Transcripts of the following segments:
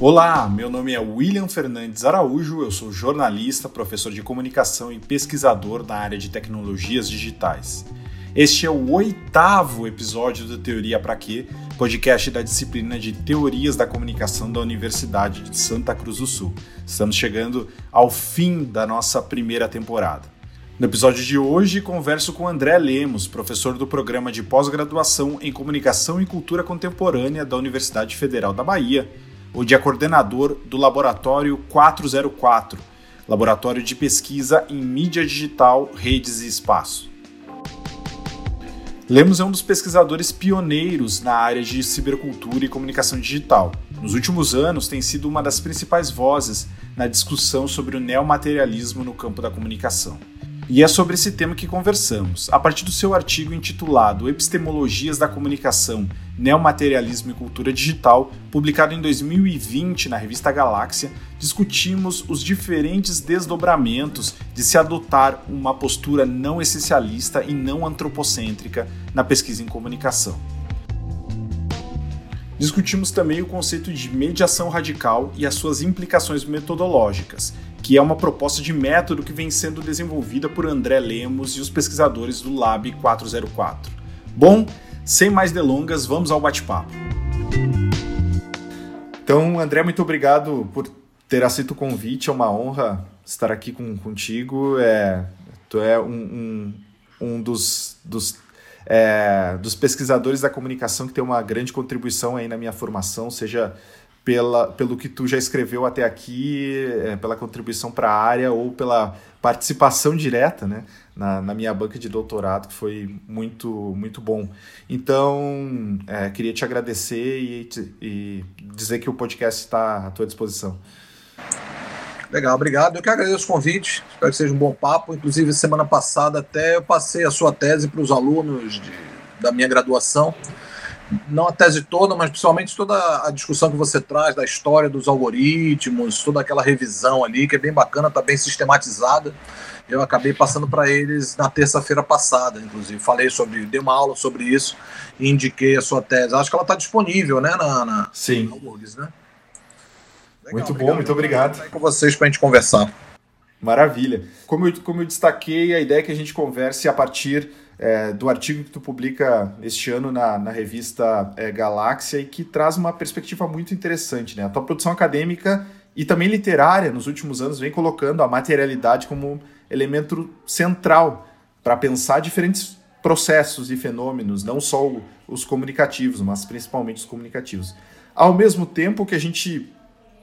Olá, meu nome é William Fernandes Araújo, eu sou jornalista, professor de comunicação e pesquisador na área de tecnologias digitais. Este é o oitavo episódio do Teoria Pra Quê, podcast da disciplina de Teorias da Comunicação da Universidade de Santa Cruz do Sul. Estamos chegando ao fim da nossa primeira temporada. No episódio de hoje, converso com André Lemos, professor do programa de pós-graduação em Comunicação e Cultura Contemporânea da Universidade Federal da Bahia onde é coordenador do Laboratório 404, Laboratório de Pesquisa em Mídia Digital, Redes e Espaço. Lemos é um dos pesquisadores pioneiros na área de cibercultura e comunicação digital. Nos últimos anos, tem sido uma das principais vozes na discussão sobre o neomaterialismo no campo da comunicação. E é sobre esse tema que conversamos, a partir do seu artigo intitulado Epistemologias da Comunicação, Neomaterialismo e Cultura Digital, publicado em 2020 na revista Galáxia, discutimos os diferentes desdobramentos de se adotar uma postura não essencialista e não antropocêntrica na pesquisa em comunicação. Discutimos também o conceito de mediação radical e as suas implicações metodológicas, que é uma proposta de método que vem sendo desenvolvida por André Lemos e os pesquisadores do Lab 404. Bom, sem mais delongas, vamos ao bate-papo. Então, André, muito obrigado por ter aceito o convite. É uma honra estar aqui com, contigo. É, tu é um, um, um dos, dos, é, dos pesquisadores da comunicação que tem uma grande contribuição aí na minha formação, seja pela, pelo que tu já escreveu até aqui, é, pela contribuição para a área ou pela participação direta né, na, na, minha banca de doutorado, que foi muito, muito bom. Então, é, queria te agradecer e, e dizer que o podcast está à tua disposição. Legal, obrigado. Eu que agradeço o convite, espero que seja um bom papo. Inclusive, semana passada até eu passei a sua tese para os alunos de, da minha graduação não a tese toda, mas principalmente toda a discussão que você traz da história dos algoritmos, toda aquela revisão ali, que é bem bacana, está bem sistematizada. Eu acabei passando para eles na terça-feira passada, inclusive. Falei sobre, dei uma aula sobre isso e indiquei a sua tese. Acho que ela está disponível, né, na, na Sim. Na URGS, né? Legal, muito bom, muito obrigado. Estar com vocês para a gente conversar. Maravilha. Como eu, como eu destaquei, a ideia é que a gente converse a partir é, do artigo que tu publica este ano na, na revista é, Galáxia e que traz uma perspectiva muito interessante. Né? A tua produção acadêmica e também literária nos últimos anos vem colocando a materialidade como elemento central para pensar diferentes processos e fenômenos, não só os comunicativos, mas principalmente os comunicativos. Ao mesmo tempo que a gente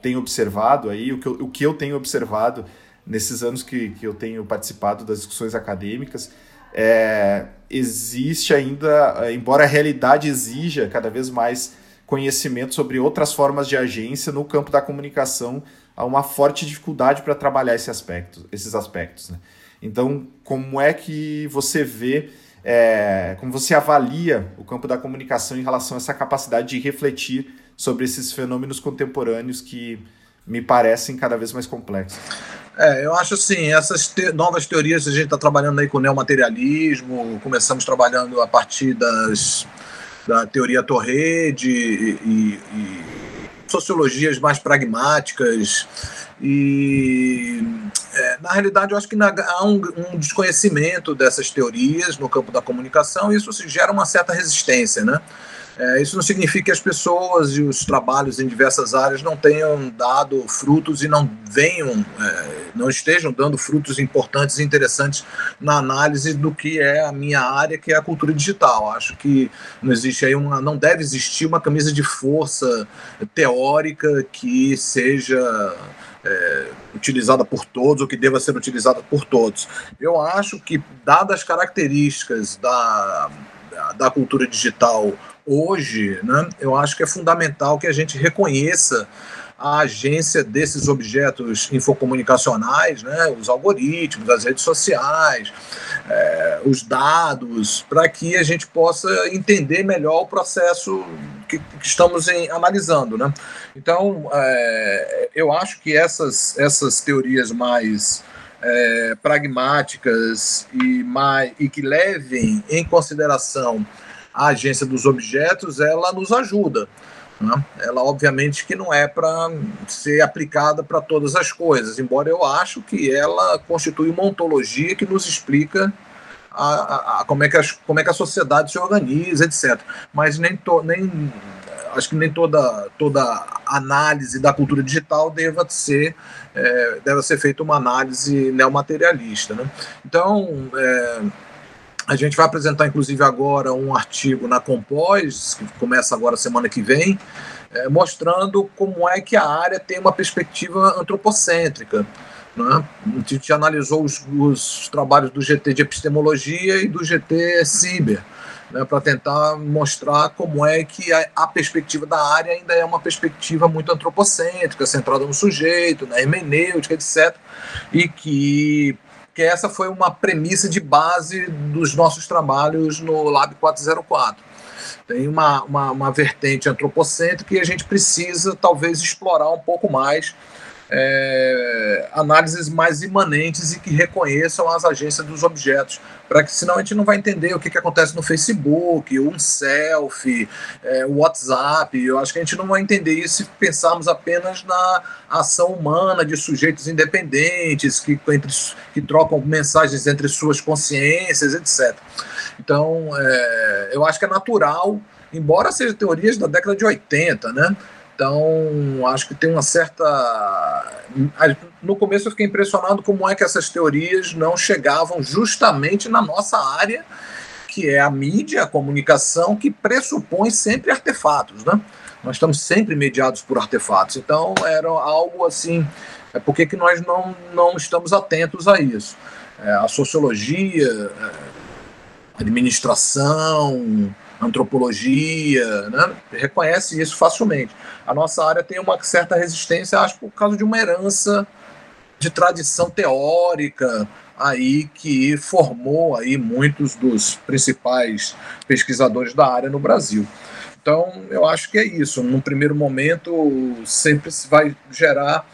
tem observado aí, o que eu, o que eu tenho observado nesses anos que, que eu tenho participado das discussões acadêmicas, é, existe ainda, embora a realidade exija cada vez mais conhecimento sobre outras formas de agência no campo da comunicação, há uma forte dificuldade para trabalhar esse aspecto, esses aspectos. Né? Então, como é que você vê, é, como você avalia o campo da comunicação em relação a essa capacidade de refletir sobre esses fenômenos contemporâneos que me parecem cada vez mais complexos? É, eu acho assim, essas te novas teorias, a gente está trabalhando aí com neomaterialismo, começamos trabalhando a partir das, da teoria Torrede e, e, e sociologias mais pragmáticas e é, na realidade eu acho que na, há um, um, desconhecimento dessas teorias no campo da comunicação e isso gera uma certa resistência, né? É, isso não significa que as pessoas e os trabalhos em diversas áreas não tenham dado frutos e não venham, é, não estejam dando frutos importantes e interessantes na análise do que é a minha área, que é a cultura digital. Acho que não existe aí uma, não deve existir uma camisa de força teórica que seja é, utilizada por todos ou que deva ser utilizada por todos. Eu acho que, dadas as características da, da, cultura digital hoje, né, eu acho que é fundamental que a gente reconheça a agência desses objetos infocomunicacionais, né, os algoritmos, as redes sociais, é, os dados, para que a gente possa entender melhor o processo que, que estamos em, analisando. Né? Então, é, eu acho que essas, essas teorias mais é, pragmáticas e, mais, e que levem em consideração a agência dos objetos, ela nos ajuda. Né? Ela, obviamente, que não é para ser aplicada para todas as coisas, embora eu acho que ela constitui uma ontologia que nos explica a, a, a como, é que as, como é que a sociedade se organiza, etc. Mas nem, to, nem acho que nem toda, toda análise da cultura digital deva ser, é, deve ser feita uma análise neomaterialista. Né? Então, é, a gente vai apresentar, inclusive, agora um artigo na Compós, que começa agora semana que vem, é, mostrando como é que a área tem uma perspectiva antropocêntrica. Né? A gente analisou os, os trabalhos do GT de epistemologia e do GT Ciber, né, para tentar mostrar como é que a, a, perspectiva da área ainda é uma perspectiva muito antropocêntrica, centrada no sujeito, na hermenêutica, etc. E que que essa foi uma premissa de base dos nossos trabalhos no Lab 404. Tem uma, uma, uma vertente antropocêntrica e a gente precisa talvez explorar um pouco mais é, análises mais imanentes e que reconheçam as agências dos objetos, para que senão a gente não vai entender o que, que acontece no Facebook, um selfie, é, o WhatsApp. Eu acho que a gente não vai entender isso se pensarmos apenas na ação humana de sujeitos independentes que, entre, que trocam mensagens entre suas consciências, etc. Então, é, eu acho que é natural, embora sejam teorias da década de 80, né? Então, acho que tem uma certa. No começo eu fiquei impressionado como é que essas teorias não chegavam justamente na nossa área, que é a mídia, a comunicação, que pressupõe sempre artefatos, né? Nós estamos sempre mediados por artefatos. Então, era algo assim. É por que nós não, não estamos atentos a isso? É, a sociologia, é, administração, antropologia, né? reconhece isso facilmente. A nossa área tem uma certa resistência, acho, por causa de uma herança de tradição teórica aí que formou aí muitos dos principais pesquisadores da área no Brasil. Então, eu acho que é isso. Num primeiro momento, sempre se vai gerar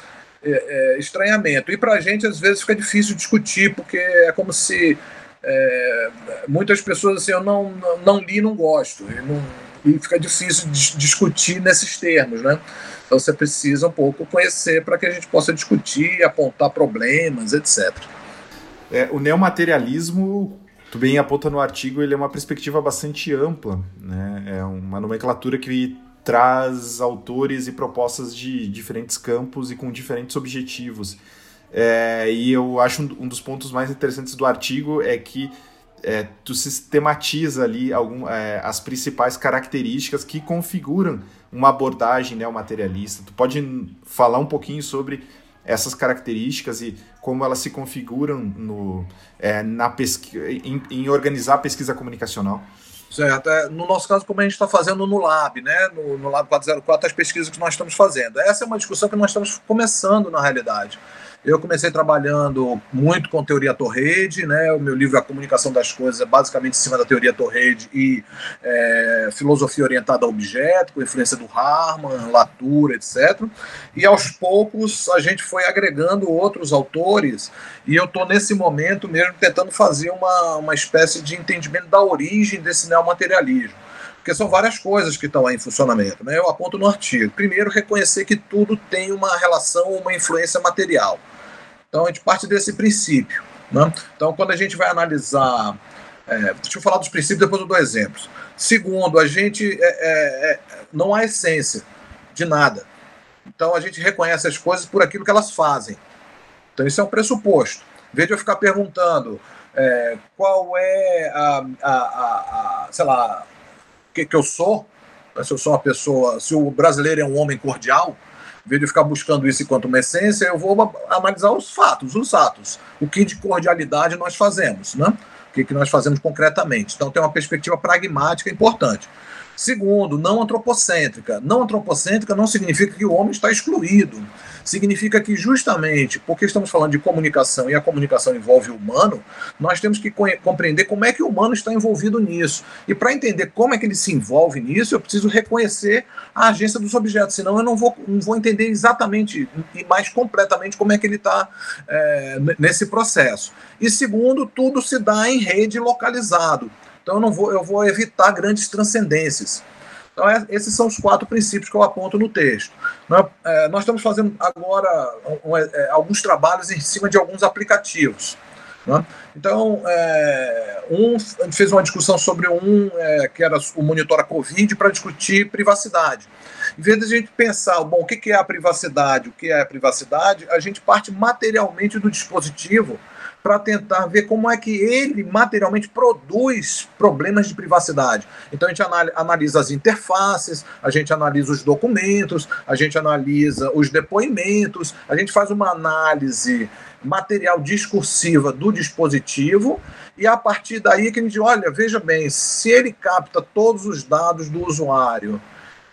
é, é, estranhamento. E para a gente, às vezes, fica difícil discutir, porque é como se é, muitas pessoas assim, eu não, não, li não gosto. E, não, e fica difícil discutir nesses termos, né? Então você precisa um pouco conhecer para que a gente possa discutir, apontar problemas, etc. É, o neomaterialismo, tu bem aponta no artigo, ele é uma perspectiva bastante ampla, né? É uma nomenclatura que traz autores e propostas de diferentes campos e com diferentes objetivos. É, e eu acho um, um, dos pontos mais interessantes do artigo é que é, tu sistematiza ali algum, é, as principais características que configuram uma abordagem neomaterialista. Tu pode falar um pouquinho sobre essas características e como elas se configuram no, é, na em, em, organizar a pesquisa comunicacional? Certo. É, no nosso caso, como a gente está fazendo no Lab, né? no, no Lab 404, as pesquisas que nós estamos fazendo. Essa é uma discussão que nós estamos começando, na realidade. Eu comecei trabalhando muito com teoria Torrede, né? O meu livro A Comunicação das Coisas é basicamente em cima da teoria Torrede e é, filosofia orientada a objeto, com influência do Harman, Latour, etc. E aos poucos a gente foi agregando outros autores e eu estou nesse momento mesmo tentando fazer uma, uma espécie de entendimento da origem desse neomaterialismo porque são várias coisas que estão aí em funcionamento. Né? Eu aponto no artigo. Primeiro, reconhecer que tudo tem uma relação, uma influência material. Então a gente parte desse princípio. Né? Então, quando a gente vai analisar. É, deixa eu falar dos princípios, depois eu dou exemplos. Segundo, a gente é, é, é, não há essência de nada. Então a gente reconhece as coisas por aquilo que elas fazem. Então isso é um pressuposto. Em vez de eu ficar perguntando é, qual é a, a, a, a sei lá, o que, que eu sou, se eu sou uma pessoa, se o brasileiro é um homem cordial, em vez de ficar buscando isso enquanto uma essência, eu vou analisar os fatos, os atos. O que de cordialidade nós fazemos, né? O que, que nós fazemos concretamente. Então tem uma perspectiva pragmática importante. Segundo, não antropocêntrica. Não antropocêntrica não significa que o homem está excluído. Significa que, justamente porque estamos falando de comunicação e a comunicação envolve o humano, nós temos que compreender como é que o humano está envolvido nisso. E para entender como é que ele se envolve nisso, eu preciso reconhecer a agência dos objetos, senão eu não vou, não vou entender exatamente e mais completamente como é que ele está é, nesse processo. E segundo, tudo se dá em rede localizado. Então eu não vou, eu vou evitar grandes transcendências. Então, é, esses são os quatro princípios que eu aponto no texto. Nós, é, nós estamos fazendo agora um, é, alguns trabalhos em cima de alguns aplicativos. Né? Então, é, um, a gente fez uma discussão sobre um é, que era o Monitora Covid para discutir privacidade. Em vez de a gente pensar, bom, o que é a privacidade, o que é a privacidade, a gente parte materialmente do dispositivo para tentar ver como é que ele materialmente produz problemas de privacidade. Então a gente analisa as interfaces, a gente analisa os documentos, a gente analisa os depoimentos, a gente faz uma análise material discursiva do dispositivo e a partir daí que a gente olha, veja bem, se ele capta todos os dados do usuário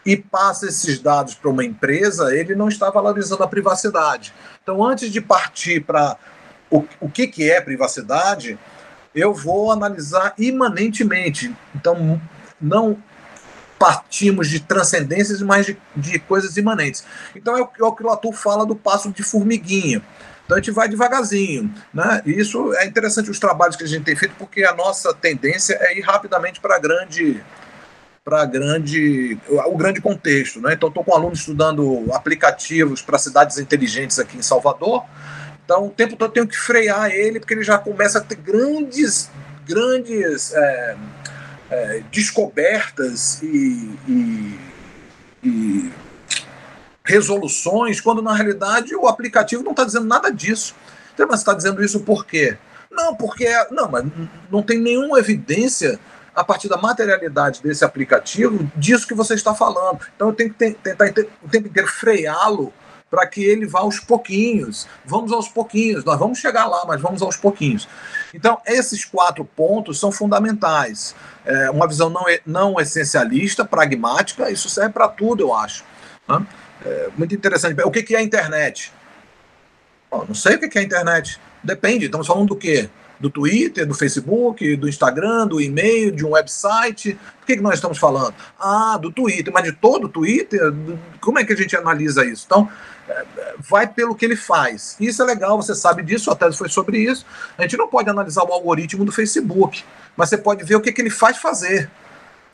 e passa esses dados para uma empresa, ele não está valorizando a privacidade. Então, antes de partir para o, o que, que é privacidade, eu vou analisar imanentemente. Então, não partimos de transcendências, mas de, de coisas imanentes. Então, é o, é o que o Latour fala do passo de formiguinha. Então a gente vai devagarzinho. Né? E isso é interessante os trabalhos que a gente tem feito, porque a nossa tendência é ir rapidamente para grande para grande o grande contexto, né? Então estou com um aluno estudando aplicativos para cidades inteligentes aqui em Salvador. Então o tempo todo eu tenho que frear ele porque ele já começa a ter grandes grandes é, é, descobertas e, e, e resoluções, quando na realidade o aplicativo não está dizendo nada disso. Então, mas está dizendo isso por quê? Não, porque não, mas não tem nenhuma evidência a partir da materialidade desse aplicativo disso que você está falando. Então eu tenho que tentar o tempo inteiro freá-lo para que ele vá aos pouquinhos. Vamos aos pouquinhos, nós vamos chegar lá, mas vamos aos pouquinhos. Então, esses quatro pontos são fundamentais. É, uma visão não, não essencialista, pragmática, isso serve para tudo, eu acho. Né? É, muito interessante. O que, é a internet? Bom, não sei o que, é a internet. Depende, estamos falando do quê? do Twitter, do Facebook, do Instagram, do e-mail, de um website. Por que, que nós estamos falando? Ah, do Twitter, mas de todo o Twitter? Como é que a gente analisa isso? Então, vai pelo que ele faz. Isso é legal, você sabe disso, a tese foi sobre isso. A gente não pode analisar o algoritmo do Facebook, mas você pode ver o que, que ele faz fazer.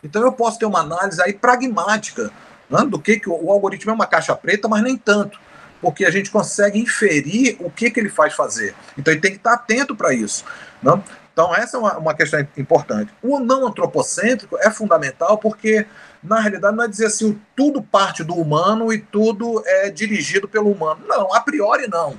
Então eu posso ter uma análise aí pragmática né, do que, que o, algoritmo é uma caixa preta, mas nem tanto porque a gente consegue inferir o que, que ele faz fazer. Então ele tem que estar atento para isso. Né? Então, essa é uma, uma, questão importante. O não antropocêntrico é fundamental porque, na realidade, não é dizer assim, tudo parte do humano e tudo é dirigido pelo humano. Não, a priori não.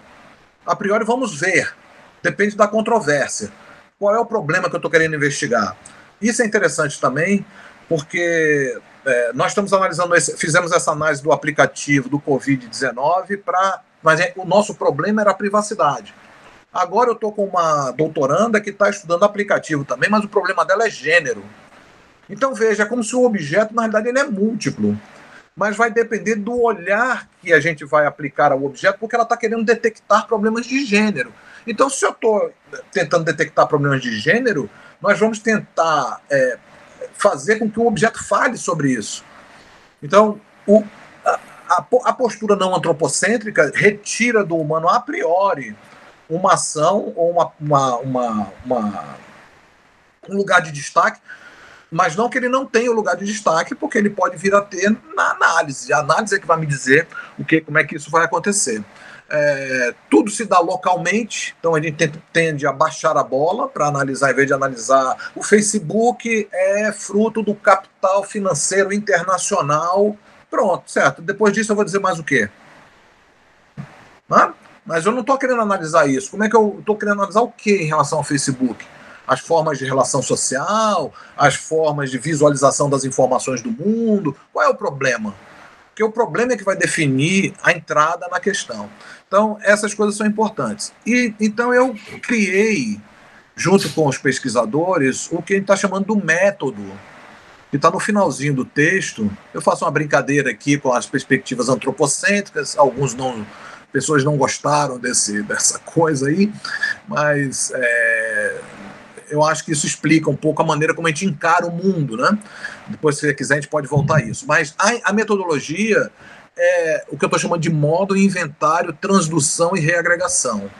A priori vamos ver. Depende da controvérsia. Qual é o problema que eu estou querendo investigar? Isso é interessante também, porque é, nós estamos analisando, esse, fizemos essa análise do aplicativo do Covid-19 para. Mas é, o nosso problema era a privacidade. Agora eu estou com uma doutoranda que está estudando aplicativo também, mas o problema dela é gênero. Então veja, é como se o objeto, na realidade, ele é múltiplo. Mas vai depender do olhar que a gente vai aplicar ao objeto, porque ela está querendo detectar problemas de gênero. Então, se eu estou tentando detectar problemas de gênero, nós vamos tentar é, fazer com que o objeto fale sobre isso. Então, o, a, a, postura não antropocêntrica retira do humano a priori uma ação ou uma, uma, uma, uma, um lugar de destaque, mas não que ele não tenha o lugar de destaque, porque ele pode vir a ter na análise. A análise é que vai me dizer o que, como é que isso vai acontecer. É, tudo se dá localmente, então a gente tende a baixar a bola para analisar, em vez de analisar. O Facebook é fruto do capital financeiro internacional. Pronto, certo. Depois disso eu vou dizer mais o quê? Mas eu não estou querendo analisar isso. Como é que eu estou querendo analisar o que em relação ao Facebook? As formas de relação social, as formas de visualização das informações do mundo. Qual é o problema? Porque o problema é que vai definir a entrada na questão. Então, essas coisas são importantes. E então eu criei, junto com os pesquisadores, o que a gente está chamando do método, que está no finalzinho do texto. Eu faço uma brincadeira aqui com as perspectivas antropocêntricas, alguns não. Pessoas não gostaram desse, dessa coisa aí, mas é, eu acho que isso explica um pouco a maneira como a gente encara o mundo, né? Depois, se quiser, a gente pode voltar a isso. Mas a, a metodologia é o que eu estou chamando de modo, inventário, transdução e reagregação.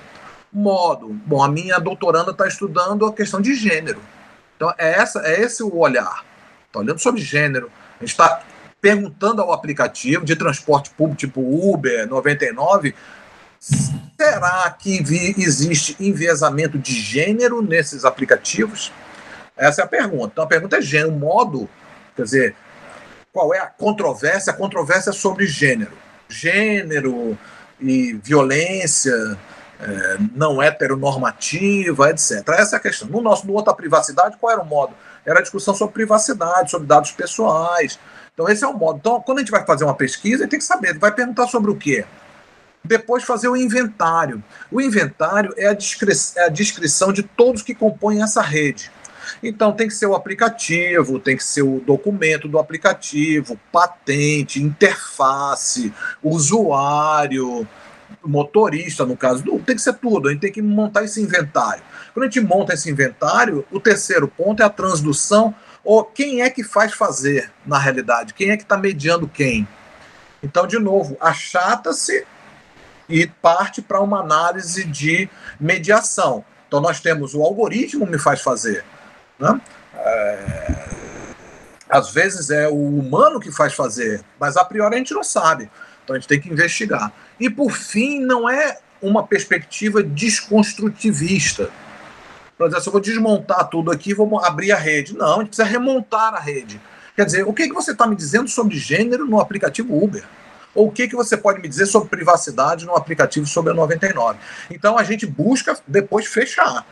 Modo. Bom, a minha doutoranda está estudando a questão de gênero. Então, é, essa, é esse o olhar. Está olhando sobre gênero. A gente está perguntando ao aplicativo de transporte público tipo Uber 99, será que existe enviesamento de gênero nesses aplicativos? Essa é a pergunta. Então a pergunta é gênero, modo, quer dizer, qual é a controvérsia? A controvérsia é sobre gênero. Gênero e violência é, não heteronormativa, etc. Essa é a questão. No nosso, no outro, a privacidade, qual era o modo? Era a discussão sobre privacidade, sobre dados pessoais. Então, esse é o modo. Então, quando a gente vai fazer uma pesquisa, tem que saber, vai perguntar sobre o quê? Depois fazer o inventário. O inventário é a, é a descrição de todos que compõem essa rede. Então tem que ser o aplicativo, tem que ser o documento do aplicativo, patente, interface, usuário, motorista, no caso, tem que ser tudo, a gente tem que montar esse inventário. Quando a gente monta esse inventário, o terceiro ponto é a transdução, ou quem é que faz fazer, na realidade, quem é que está mediando quem. Então, de novo, achata-se e parte para uma análise de mediação. Então, nós temos o algoritmo me faz fazer. Né? É... Às vezes é o humano que faz fazer, mas a priori a gente não sabe. Então a gente tem que investigar. E por fim, não é uma perspectiva desconstrutivista. Por exemplo, se eu vou desmontar tudo aqui, vou abrir a rede. Não, a gente precisa remontar a rede. Quer dizer, o que, que você está me dizendo sobre gênero no aplicativo Uber? Ou o que, que você pode me dizer sobre privacidade no aplicativo sobre a 99? Então a gente busca depois fechar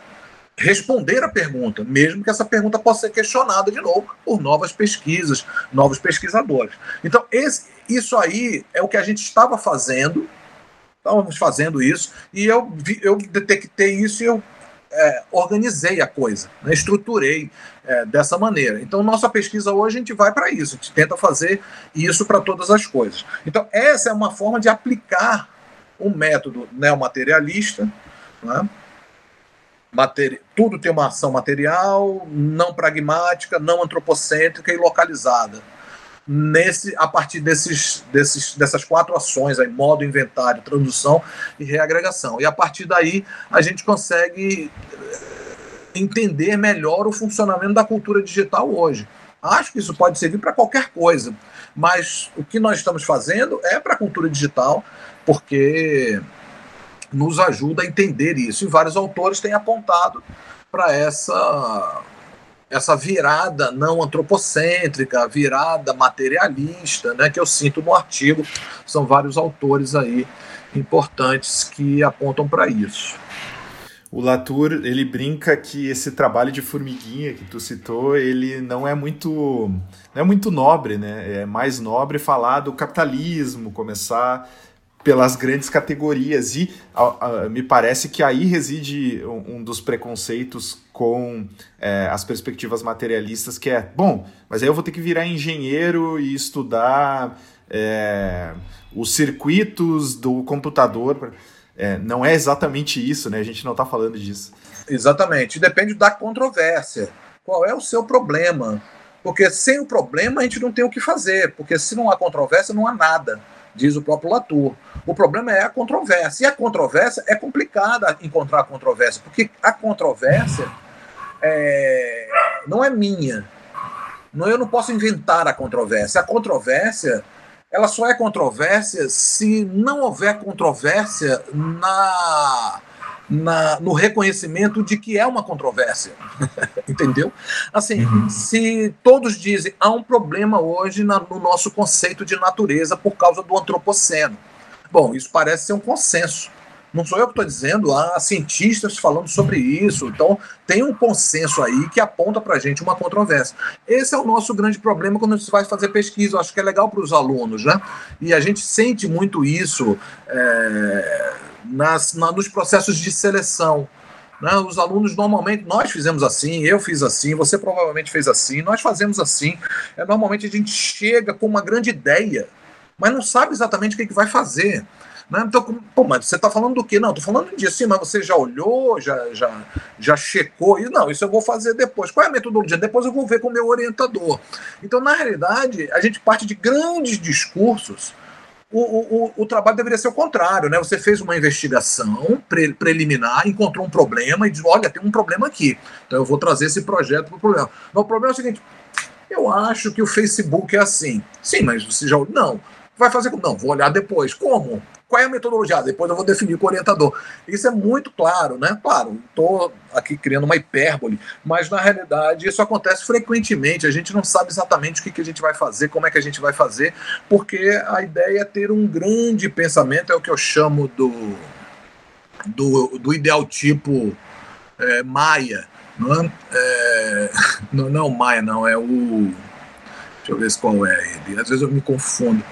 responder a pergunta, mesmo que essa pergunta possa ser questionada de novo por novas pesquisas, novos pesquisadores. Então, esse, isso aí é o que a gente estava fazendo, estávamos fazendo isso, e eu, eu detectei isso e eu é, organizei a coisa, né, estruturei é, dessa maneira. Então, nossa pesquisa hoje a gente vai para isso, a gente tenta fazer isso para todas as coisas. Então, essa é uma forma de aplicar um método neomaterialista, né, materi tudo tem uma ação material, não pragmática, não antropocêntrica e localizada. Nesse, a partir desses, desses, dessas quatro ações, aí, modo, inventário, tradução e reagregação. E a partir daí a gente consegue eh, entender melhor o funcionamento da cultura digital hoje. Acho que isso pode servir para qualquer coisa, mas o que nós estamos fazendo é para a cultura digital, porque nos ajuda a entender isso. E vários autores têm apontado para essa essa virada não antropocêntrica, virada materialista, né, que eu sinto no artigo. São vários autores aí importantes que apontam para isso. O Latour, ele brinca que esse trabalho de formiguinha que tu citou, ele não é muito não é muito nobre, né? É mais nobre falar do capitalismo, começar pelas grandes categorias. E a, a, me parece que aí reside um, um dos preconceitos com é, as perspectivas materialistas, que é, bom, mas aí eu vou ter que virar engenheiro e estudar é, os circuitos do computador. É, não é exatamente isso, né? A gente não está falando disso. Exatamente. Depende da controvérsia. Qual é o seu problema? Porque sem o problema a gente não tem o que fazer, porque se não há controvérsia, não há nada diz o próprio Latour. O problema é a controvérsia. E a controvérsia é complicada encontrar a controvérsia, porque a controvérsia é, não é minha. Não, eu não posso inventar a controvérsia. A controvérsia ela só é controvérsia se não houver controvérsia na na, no reconhecimento de que é uma controvérsia. Entendeu? Assim, uhum. se todos dizem há um problema hoje na, no nosso conceito de natureza por causa do antropoceno. Bom, isso parece ser um consenso. Não sou eu que estou dizendo, há cientistas falando sobre isso. Então, tem um consenso aí que aponta para a gente uma controvérsia. Esse é o nosso grande problema quando a gente vai fazer pesquisa. Eu acho que é legal para os alunos, né? E a gente sente muito isso. É nas, na, nos processos de seleção. Né? Os alunos normalmente, nós fizemos assim, eu fiz assim, você provavelmente fez assim, nós fazemos assim. É, normalmente a gente chega com uma grande ideia, mas não sabe exatamente o que, que vai fazer. Né? Então, pô, mas você está falando do quê? Não, estou falando disso, sim, mas você já olhou, já, já, já checou? E não, isso eu vou fazer depois. Qual é a metodologia? Depois eu vou ver com o meu orientador. Então, na realidade, a gente parte de grandes discursos o, o, o, trabalho deveria ser o contrário, né? Você fez uma investigação pre, preliminar, encontrou um problema e diz: olha, tem um problema aqui. Então eu vou trazer esse projeto para o problema. Mas o problema é o seguinte: Eu acho que o Facebook é assim. Sim, mas você já. Não. Vai fazer como? Não, vou olhar depois. Como? Qual é a metodologia? Depois eu vou definir com o orientador. Isso é muito claro, né? Claro, estou aqui criando uma hipérbole, mas na realidade isso acontece frequentemente. A gente não sabe exatamente o que, que a gente vai fazer, como é que a gente vai fazer, porque a ideia é ter um grande pensamento, é o que eu chamo do, do, do ideal tipo é, Maia. Não é, é, não, não é Maia, não, é o. Deixa eu ver qual é ele. Às vezes eu me confundo.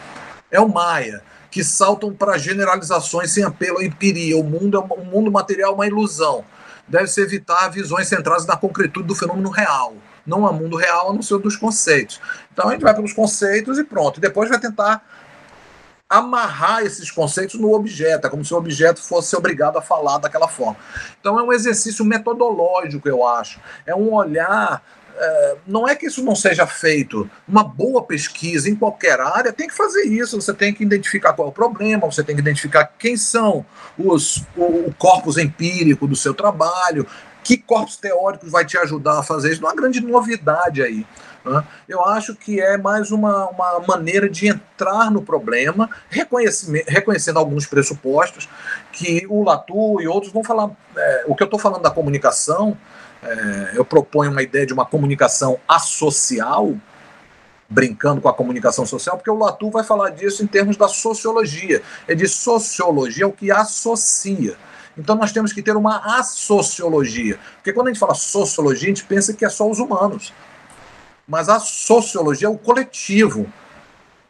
É o Maia que saltam para generalizações sem apelo à empiria. O mundo, é um, mundo material é uma ilusão. Deve-se evitar visões centradas na concretude do fenômeno real. Não há mundo real a não ser dos conceitos. Então a gente vai pelos conceitos e pronto. Depois vai tentar amarrar esses conceitos no objeto, é como se o objeto fosse obrigado a falar daquela forma. Então é um exercício metodológico, eu acho. É um olhar é, não é que isso não seja feito. Uma boa pesquisa em qualquer área tem que fazer isso. Você tem que identificar qual é o problema, você tem que identificar quem são os, o, o empírico do seu trabalho, que corpos teóricos vai te ajudar a fazer isso. Não é uma grande novidade aí. Né? Eu acho que é mais uma, uma maneira de entrar no problema, reconhecendo alguns pressupostos que o Latour e outros vão falar. É, o que eu estou falando da comunicação é, eu proponho uma ideia de uma comunicação associal, brincando com a comunicação social, porque o Latour vai falar disso em termos da sociologia. É de sociologia o que associa. Então nós temos que ter uma associologia. Porque quando a gente fala sociologia, a gente pensa que é só os humanos. Mas a sociologia é o coletivo.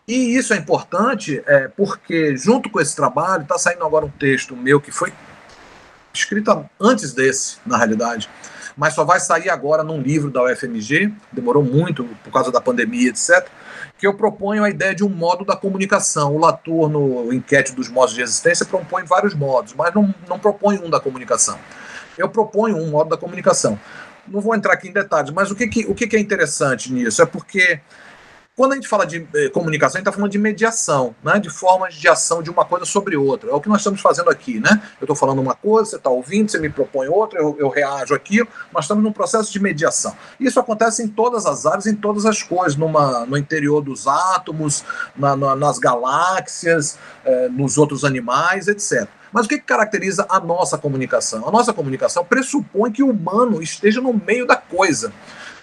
E isso é importante é, porque, junto com esse trabalho, está saindo agora um texto meu que foi escrito antes desse, na realidade, mas só vai sair agora num livro da UFMG, demorou muito por causa da pandemia, etc., que eu proponho a ideia de um modo da comunicação. O Latour, no enquete dos modos de existência, propõe vários modos, mas não, não propõe um da comunicação. Eu proponho um modo da comunicação. Não vou entrar aqui em detalhes, mas o que, que, o que, que é interessante nisso? É porque quando a gente fala de eh, comunicação, a gente está falando de mediação, né? de formas de ação de uma coisa sobre outra. É o que nós estamos fazendo aqui. Né? Eu estou falando uma coisa, você está ouvindo, você me propõe outra, eu, eu reajo aqui. Nós estamos num processo de mediação. Isso acontece em todas as áreas, em todas as coisas, numa, no interior dos átomos, na, na, nas galáxias, eh, nos outros animais, etc. Mas o que, que caracteriza a nossa comunicação? A nossa comunicação pressupõe que o humano esteja no meio da coisa.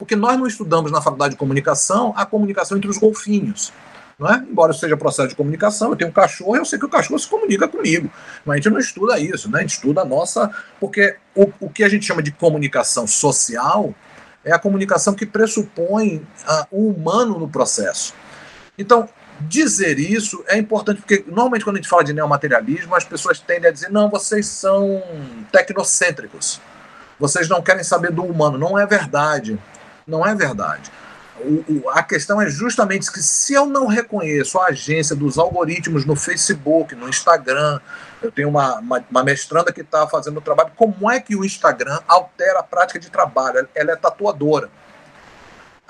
Porque nós não estudamos na faculdade de comunicação a comunicação entre os golfinhos. É? Embora seja processo de comunicação, eu tenho um cachorro, eu sei que o cachorro se comunica comigo. Mas a gente não estuda isso, né? a gente estuda a nossa. Porque o, o que a gente chama de comunicação social é a comunicação que pressupõe a, o humano no processo. Então, dizer isso é importante, porque normalmente quando a gente fala de neomaterialismo, as pessoas tendem a dizer: não, vocês são tecnocêntricos, vocês não querem saber do humano. Não é verdade. Não é verdade. O, o, a questão é justamente que se eu não reconheço a agência dos algoritmos no Facebook, no Instagram, eu tenho uma, uma, uma mestranda que está fazendo o trabalho, como é que o Instagram altera a prática de trabalho? Ela é tatuadora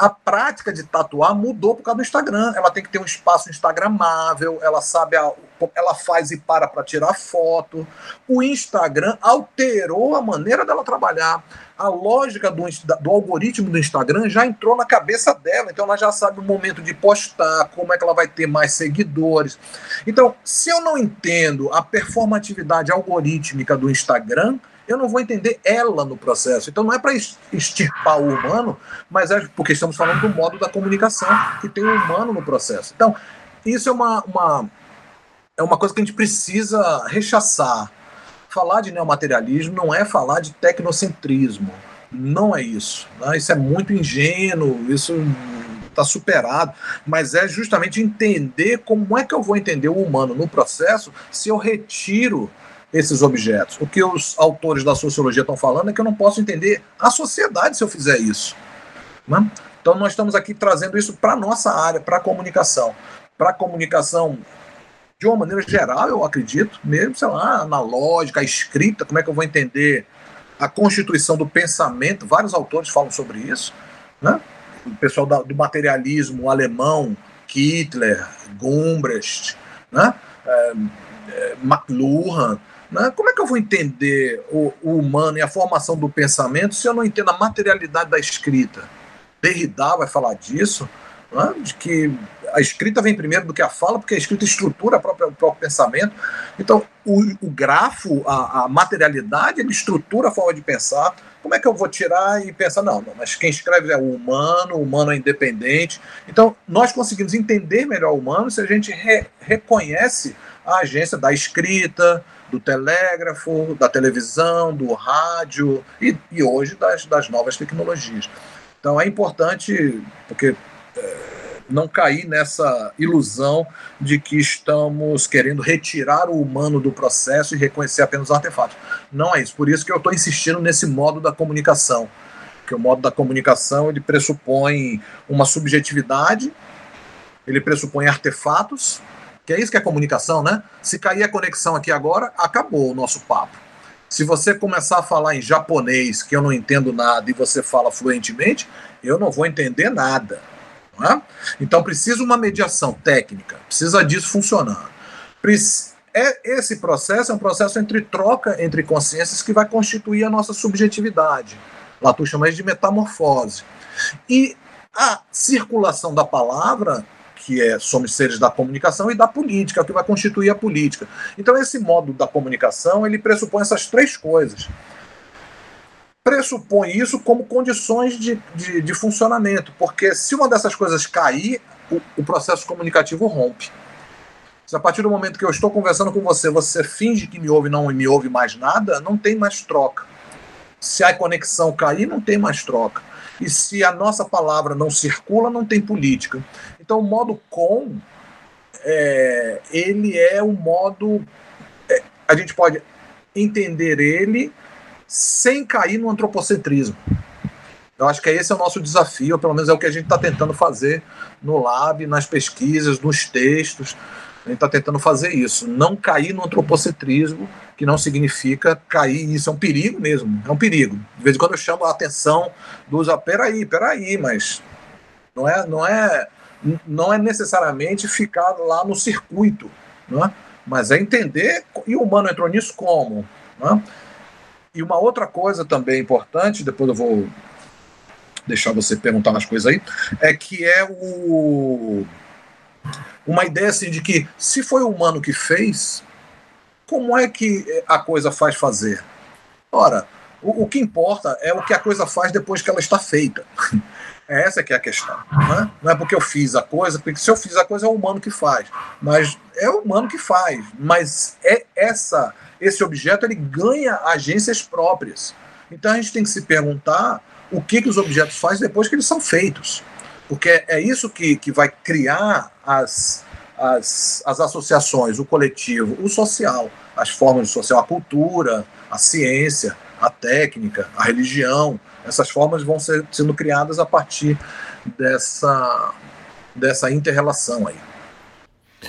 a prática de tatuar mudou por causa do Instagram. Ela tem que ter um espaço instagramável, ela sabe, a, ela faz e para para tirar foto. O Instagram alterou a maneira dela trabalhar. A lógica do, do algoritmo do Instagram já entrou na cabeça dela, então ela já sabe o momento de postar, como é que ela vai ter mais seguidores. Então, se eu não entendo a performatividade algorítmica do Instagram, eu não vou entender ela no processo. Então não é para extirpar o humano, mas é porque estamos falando do modo da comunicação que tem o humano no processo. Então, isso é uma, uma, é uma coisa que a gente precisa rechaçar. Falar de neomaterialismo não é falar de tecnocentrismo. Não é isso. Né? Isso é muito ingênuo, isso está superado, mas é justamente entender como é que eu vou entender o humano no processo se eu retiro esses objetos. O que os autores da sociologia estão falando é que eu não posso entender a sociedade se eu fizer isso. Né? Então, nós estamos aqui trazendo isso para a nossa área, para a comunicação. Para a comunicação, de uma maneira geral, eu acredito, mesmo, sei lá, na lógica, a escrita, como é que eu vou entender a constituição do pensamento. Vários autores falam sobre isso. Né? O pessoal do materialismo alemão, Hitler, Gumbrecht, né? É, é, McLuhan, né? Como é que eu vou entender o, o, humano e a formação do pensamento se eu não entendo a materialidade da escrita? Derrida vai falar disso, né? de que a escrita vem primeiro do que a fala, porque a escrita estrutura a própria, o próprio pensamento. Então, o, o grafo, a, a, materialidade, ele estrutura a forma de pensar. Como é que eu vou tirar e pensar? Não, não, mas quem escreve é o humano, o humano é independente. Então, nós conseguimos entender melhor o humano se a gente re, reconhece a agência da escrita, do telégrafo, da televisão, do rádio e, e hoje das, das novas tecnologias. Então, é importante, porque. É, não cair nessa ilusão de que estamos querendo retirar o humano do processo e reconhecer apenas os artefatos. Não é isso. Por isso que eu estou insistindo nesse modo da comunicação. Que o modo da comunicação ele pressupõe uma subjetividade, ele pressupõe artefatos, que é isso que é comunicação, né? Se cair a conexão aqui agora, acabou o nosso papo. Se você começar a falar em japonês, que eu não entendo nada, e você fala fluentemente, eu não vou entender nada. Né? Então precisa uma mediação técnica, precisa disso funcionando. É, esse processo é um processo entre troca entre consciências que vai constituir a nossa subjetividade. Latu chama isso de metamorfose. E a circulação da palavra, que é somos seres da comunicação, e da política, que vai constituir a política. Então, esse modo da comunicação ele pressupõe essas três coisas pressupõe isso como condições de, de, de, funcionamento, porque se uma dessas coisas cair, o, o, processo comunicativo rompe. Se a partir do momento que eu estou conversando com você, você finge que me ouve não me ouve mais nada, não tem mais troca. Se a conexão cair, não tem mais troca. E se a nossa palavra não circula, não tem política. Então, o modo com, é, ele é o modo. É, a gente pode entender ele sem cair no antropocentrismo. Eu acho que esse é o nosso desafio, pelo menos é o que a gente está tentando fazer no lab, nas pesquisas, nos textos. A gente está tentando fazer isso, não cair no antropocentrismo, que não significa cair, isso é um perigo mesmo, é um perigo. De vez em quando eu chamo a atenção dos, ah, peraí, peraí, mas não é, não é, não é necessariamente ficar lá no circuito, não é? mas é entender, e o humano entrou nisso como? Não é? E uma outra coisa também importante, depois eu vou deixar você perguntar umas coisas aí, é que é o uma ideia assim de que se foi o humano que fez, como é que a coisa faz fazer? Ora, o, o que importa é o que a coisa faz depois que ela está feita. É essa que é a questão. Não é? não é porque eu fiz a coisa, porque se eu fiz a coisa é o humano que faz. Mas é o humano que faz. Mas é essa esse objeto ele ganha agências próprias. Então a gente tem que se perguntar o que, que os objetos fazem depois que eles são feitos. Porque é isso que, que vai criar as, as, as associações, o coletivo, o social, as formas de social, a cultura, a ciência, a técnica, a religião. Essas formas vão ser sendo criadas a partir dessa, dessa inter-relação aí.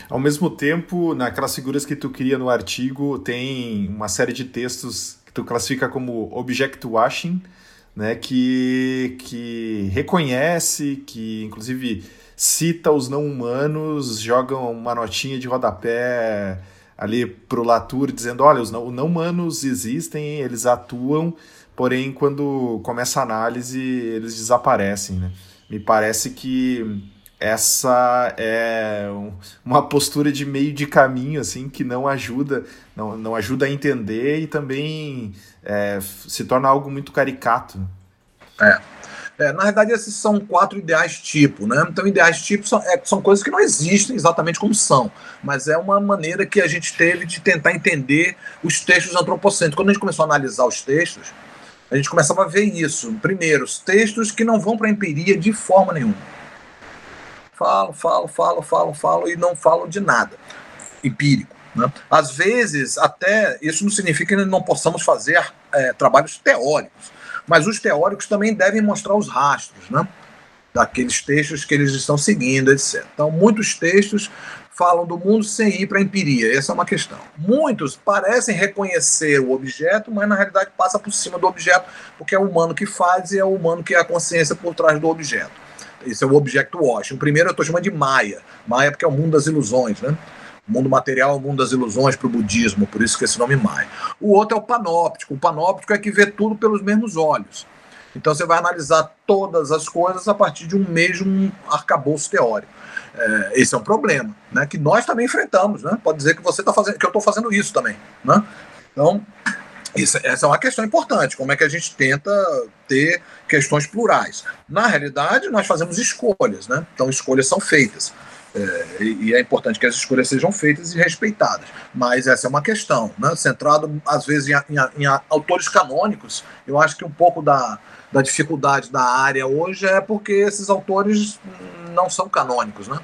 Ao mesmo tempo, naquelas figuras que tu cria no artigo, tem uma série de textos que tu classifica como object washing, né, que, que reconhece, que inclusive cita os não humanos, joga uma notinha de rodapé ali pro Latour dizendo, olha, os não, não humanos existem, eles atuam, porém quando começa a análise eles desaparecem, né? Me parece que essa é uma postura de meio de caminho assim que não ajuda não, não ajuda a entender e também é, se torna algo muito caricato é. é. na verdade esses são quatro ideais tipo né então ideais tipo são, é, são coisas que não existem exatamente como são mas é uma maneira que a gente teve de tentar entender os textos antropocêntricos quando a gente começou a analisar os textos a gente começava a ver isso primeiro os textos que não vão para a empiria de forma nenhuma falam, falam, falam, falam, falam e não falam de nada empírico. Né? Às vezes, até isso não significa que não possamos fazer é, trabalhos teóricos, mas os teóricos também devem mostrar os rastros né? daqueles textos que eles estão seguindo, etc. Então, muitos textos falam do mundo sem ir para a empiria, essa é uma questão. Muitos parecem reconhecer o objeto, mas na realidade passa por cima do objeto, porque é o humano que faz e é o humano que é a consciência por trás do objeto. Esse é o Object Wash. O primeiro eu estou chamando de Maya. Maya porque é o mundo das ilusões, né? O mundo material é o mundo das ilusões para o budismo, por isso que esse nome Maya. O outro é o panóptico. O panóptico é que vê tudo pelos mesmos olhos. Então você vai analisar todas as coisas a partir de um mesmo arcabouço teórico. É, esse é um problema, né? Que nós também enfrentamos, né? Pode dizer que você está fazendo, que eu estou fazendo isso também, né? Então isso, essa é uma questão importante. Como é que a gente tenta ter questões plurais? Na realidade, nós fazemos escolhas, né? Então escolhas são feitas. É, e é importante que as escolhas sejam feitas e respeitadas. Mas essa é uma questão, né? centrado às vezes em, em, em, autores canônicos. Eu acho que um pouco da, da dificuldade da área hoje é porque esses autores não são canônicos. Né?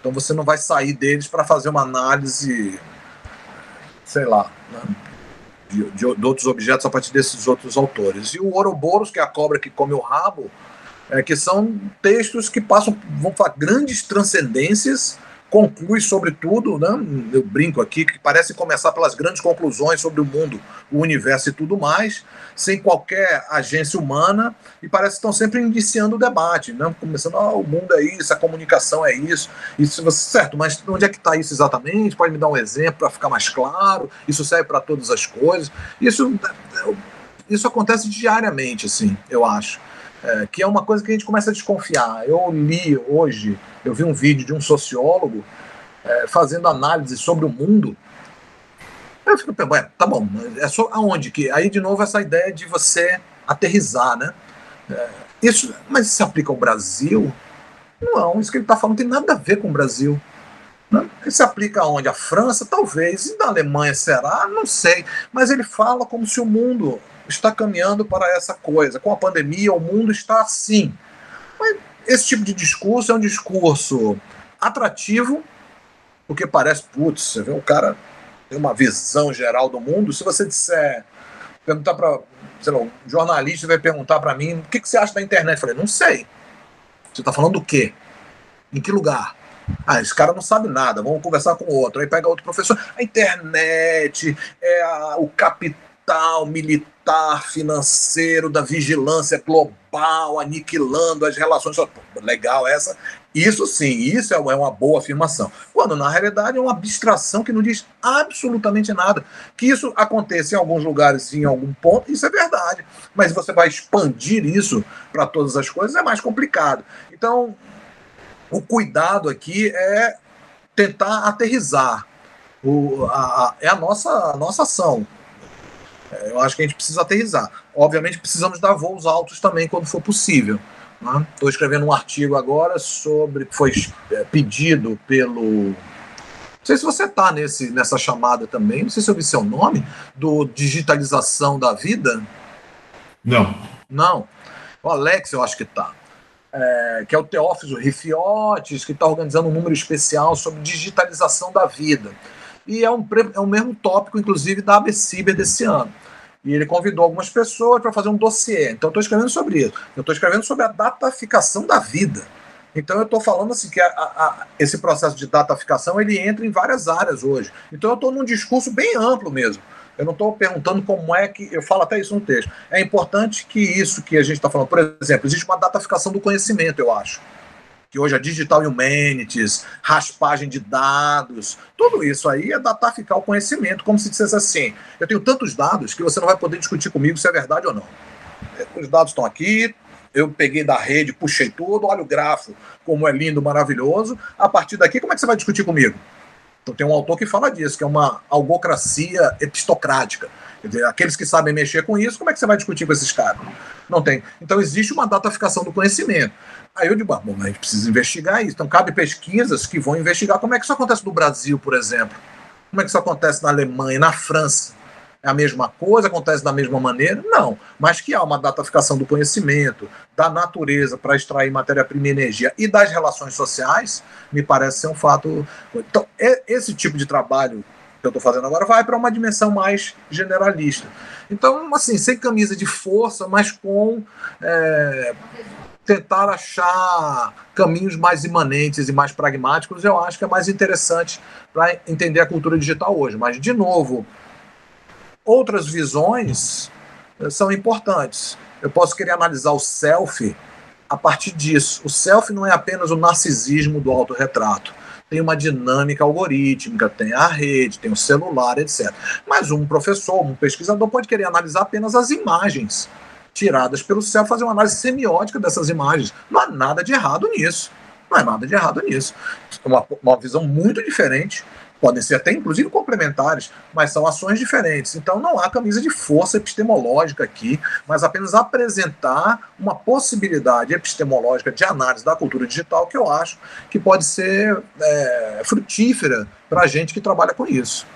Então você não vai sair deles para fazer uma análise, sei lá, né? de, de, de, outros objetos a partir desses outros autores. E o Ouroboros, que é a cobra que come o rabo, é, que são textos que passam, vão falar, grandes transcendências, conclui sobretudo, né, eu brinco aqui, que parece começar pelas grandes conclusões sobre o mundo, o universo e tudo mais, sem qualquer agência humana, e parece que estão sempre iniciando o debate, né, começando, ah, o mundo é isso, a comunicação é isso, isso certo, mas onde é que está isso exatamente? Pode me dar um exemplo para ficar mais claro? Isso serve para todas as coisas? Isso, isso acontece diariamente, assim, eu acho é, que é uma coisa que a gente começa a desconfiar. Eu li hoje, eu vi um vídeo de um sociólogo é, fazendo análise sobre o mundo. Eu fico tá bom, é só aonde que? Aí de novo essa ideia de você aterrizar, né? É, isso, mas isso se aplica ao Brasil? Não, isso que ele está falando tem nada a ver com o Brasil. Né? Isso se aplica aonde? A França, talvez. E na Alemanha será? Não sei. Mas ele fala como se o mundo está caminhando para essa coisa. Com a pandemia, o mundo está assim. Mas esse tipo de discurso é um discurso atrativo, porque parece, putz, você vê o cara tem uma visão geral do mundo. Se você disser, perguntar para, sei lá, um jornalista vai perguntar para mim, o que, que você acha da internet? Eu falei, não sei. Você está falando do quê? Em que lugar? Ah, esse cara não sabe nada, vamos conversar com outro. Aí pega outro professor. A internet, é a, o capital militar militar, financeiro, da vigilância global, aniquilando as relações. Legal essa. Isso sim, isso é, é uma boa afirmação. Quando na realidade é uma abstração que não diz absolutamente nada. Que isso aconteça em alguns lugares, em algum ponto, isso é verdade. Mas você vai expandir isso para todas as coisas é mais complicado. Então, o cuidado aqui é tentar aterrizar. O, a, a, é a nossa, a nossa ação. É, eu acho que a gente precisa aterrizar. Obviamente, precisamos dar voos altos também quando for possível. Estou né? escrevendo um artigo agora sobre. Foi é, pedido pelo. Não sei se você está nessa chamada também, não sei se eu vi seu nome, do Digitalização da Vida. Não. Não. O Alex, eu acho que está. É, que é o Teófilo Rifiotes, que está organizando um número especial sobre digitalização da vida e é um, é o mesmo tópico, inclusive, da ABCiber desse ano. E ele convidou algumas pessoas para fazer um dossiê. Então, eu estou escrevendo sobre isso. Eu estou escrevendo sobre a dataficação da vida. Então, eu estou falando assim que a, a, esse processo de dataficação ele entra em várias áreas hoje. Então, eu estou num discurso bem amplo mesmo. Eu não estou perguntando como é que. Eu falo até isso no texto. É importante que isso que a gente está falando, por exemplo, existe uma dataficação do conhecimento, eu acho que hoje é Digital Humanities, raspagem de dados, tudo isso aí é dataficar o conhecimento, como se dissesse assim: eu tenho tantos dados que você não vai poder discutir comigo se é verdade ou não. É, os dados estão aqui, eu peguei da rede, puxei tudo, olha o grafo, como é lindo, maravilhoso. A partir daqui, como é que você vai discutir comigo? Então tem um autor que fala disso, que é uma algocracia epistocrática. Aqueles que sabem mexer com isso, como é que você vai discutir com esses caras? Não tem. Então existe uma dataficação do conhecimento. Aí eu digo, ah, bom, a gente precisa investigar isso. Então, cabe pesquisas que vão investigar como é que isso acontece no Brasil, por exemplo. Como é que isso acontece na Alemanha, na França. É a mesma coisa, acontece da mesma maneira? Não. Mas que há uma dataficação do conhecimento, da natureza para extrair matéria-prima e energia e das relações sociais, me parece ser um fato. Então, esse tipo de trabalho que eu estou fazendo agora vai para uma dimensão mais generalista. Então, assim, sem camisa de força, mas com. É, tentar achar caminhos mais imanentes e mais pragmáticos, eu acho que é mais interessante para entender a cultura digital hoje. Mas, de novo, outras visões eh, são importantes. Eu posso querer analisar o selfie a partir disso. O selfie não é apenas o narcisismo do autorretrato. Tem uma dinâmica algorítmica, tem a rede, tem o celular, etc. Mas um professor, um pesquisador pode querer analisar apenas as imagens tiradas pelo céu, fazer uma análise semiótica dessas imagens. Não há nada de errado nisso. Não há nada de errado nisso. Uma, uma visão muito diferente podem ser até inclusive complementares, mas são ações diferentes. Então não há camisa de força epistemológica aqui, mas apenas apresentar uma possibilidade epistemológica de análise da cultura digital que eu acho que pode ser é, frutífera para a gente que trabalha com isso.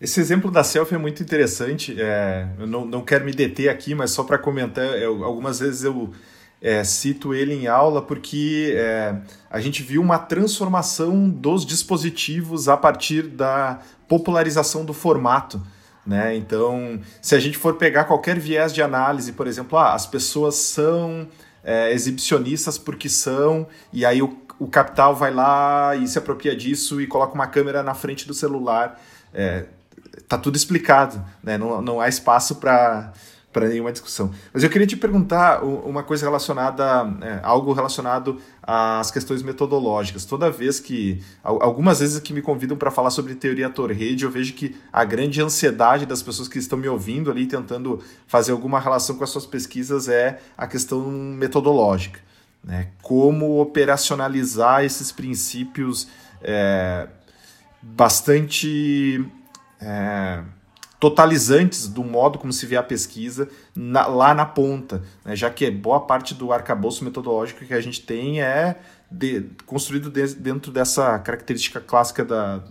Esse exemplo da selfie é muito interessante. É, eu não, não quero me deter aqui, mas só para comentar, eu, algumas vezes eu é, cito ele em aula porque é, a gente viu uma transformação dos dispositivos a partir da popularização do formato. Né? Então, se a gente for pegar qualquer viés de análise, por exemplo, ah, as pessoas são é, exibicionistas porque são, e aí o, o capital vai lá e se apropria disso e coloca uma câmera na frente do celular. É, tá tudo explicado, né? não, não há espaço para para nenhuma discussão. Mas eu queria te perguntar uma coisa relacionada, é, algo relacionado às questões metodológicas. Toda vez que, algumas vezes que me convidam para falar sobre teoria Torrede, eu vejo que a grande ansiedade das pessoas que estão me ouvindo ali, tentando fazer alguma relação com as suas pesquisas, é a questão metodológica. Né? Como operacionalizar esses princípios é, bastante. É, totalizantes do modo como se vê a pesquisa na, lá na ponta, né? já que boa parte do arcabouço metodológico que a gente tem é de, construído de, dentro dessa característica clássica da,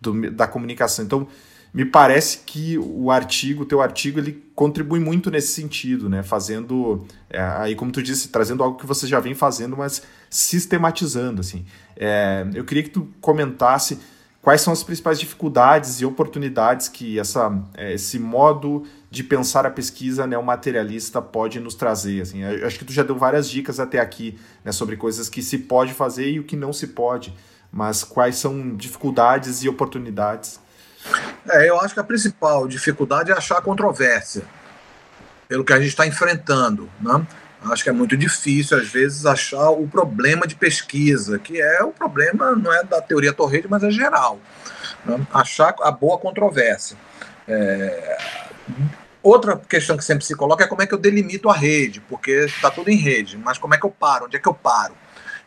do, da comunicação. Então, me parece que o artigo, o teu artigo, ele contribui muito nesse sentido, né? Fazendo, é, aí como tu disse, trazendo algo que você já vem fazendo, mas sistematizando, assim. É, eu queria que tu comentasse quais são as principais dificuldades e oportunidades que essa, é, esse modo de pensar a pesquisa neomaterialista pode nos trazer. Assim, acho que tu já deu várias dicas até aqui né, sobre coisas que se pode fazer e o que não se pode, mas quais são dificuldades e oportunidades? É, eu acho que a principal dificuldade é achar controvérsia pelo que a gente está enfrentando. Né? Acho que é muito difícil, às vezes, achar o problema de pesquisa, que é o problema, não é da teoria Torrede, mas é geral. Né? Achar a boa controvérsia. É... Outra questão que sempre se coloca é como é que eu delimito a rede, porque está tudo em rede, mas como é que eu paro? Onde é que eu paro?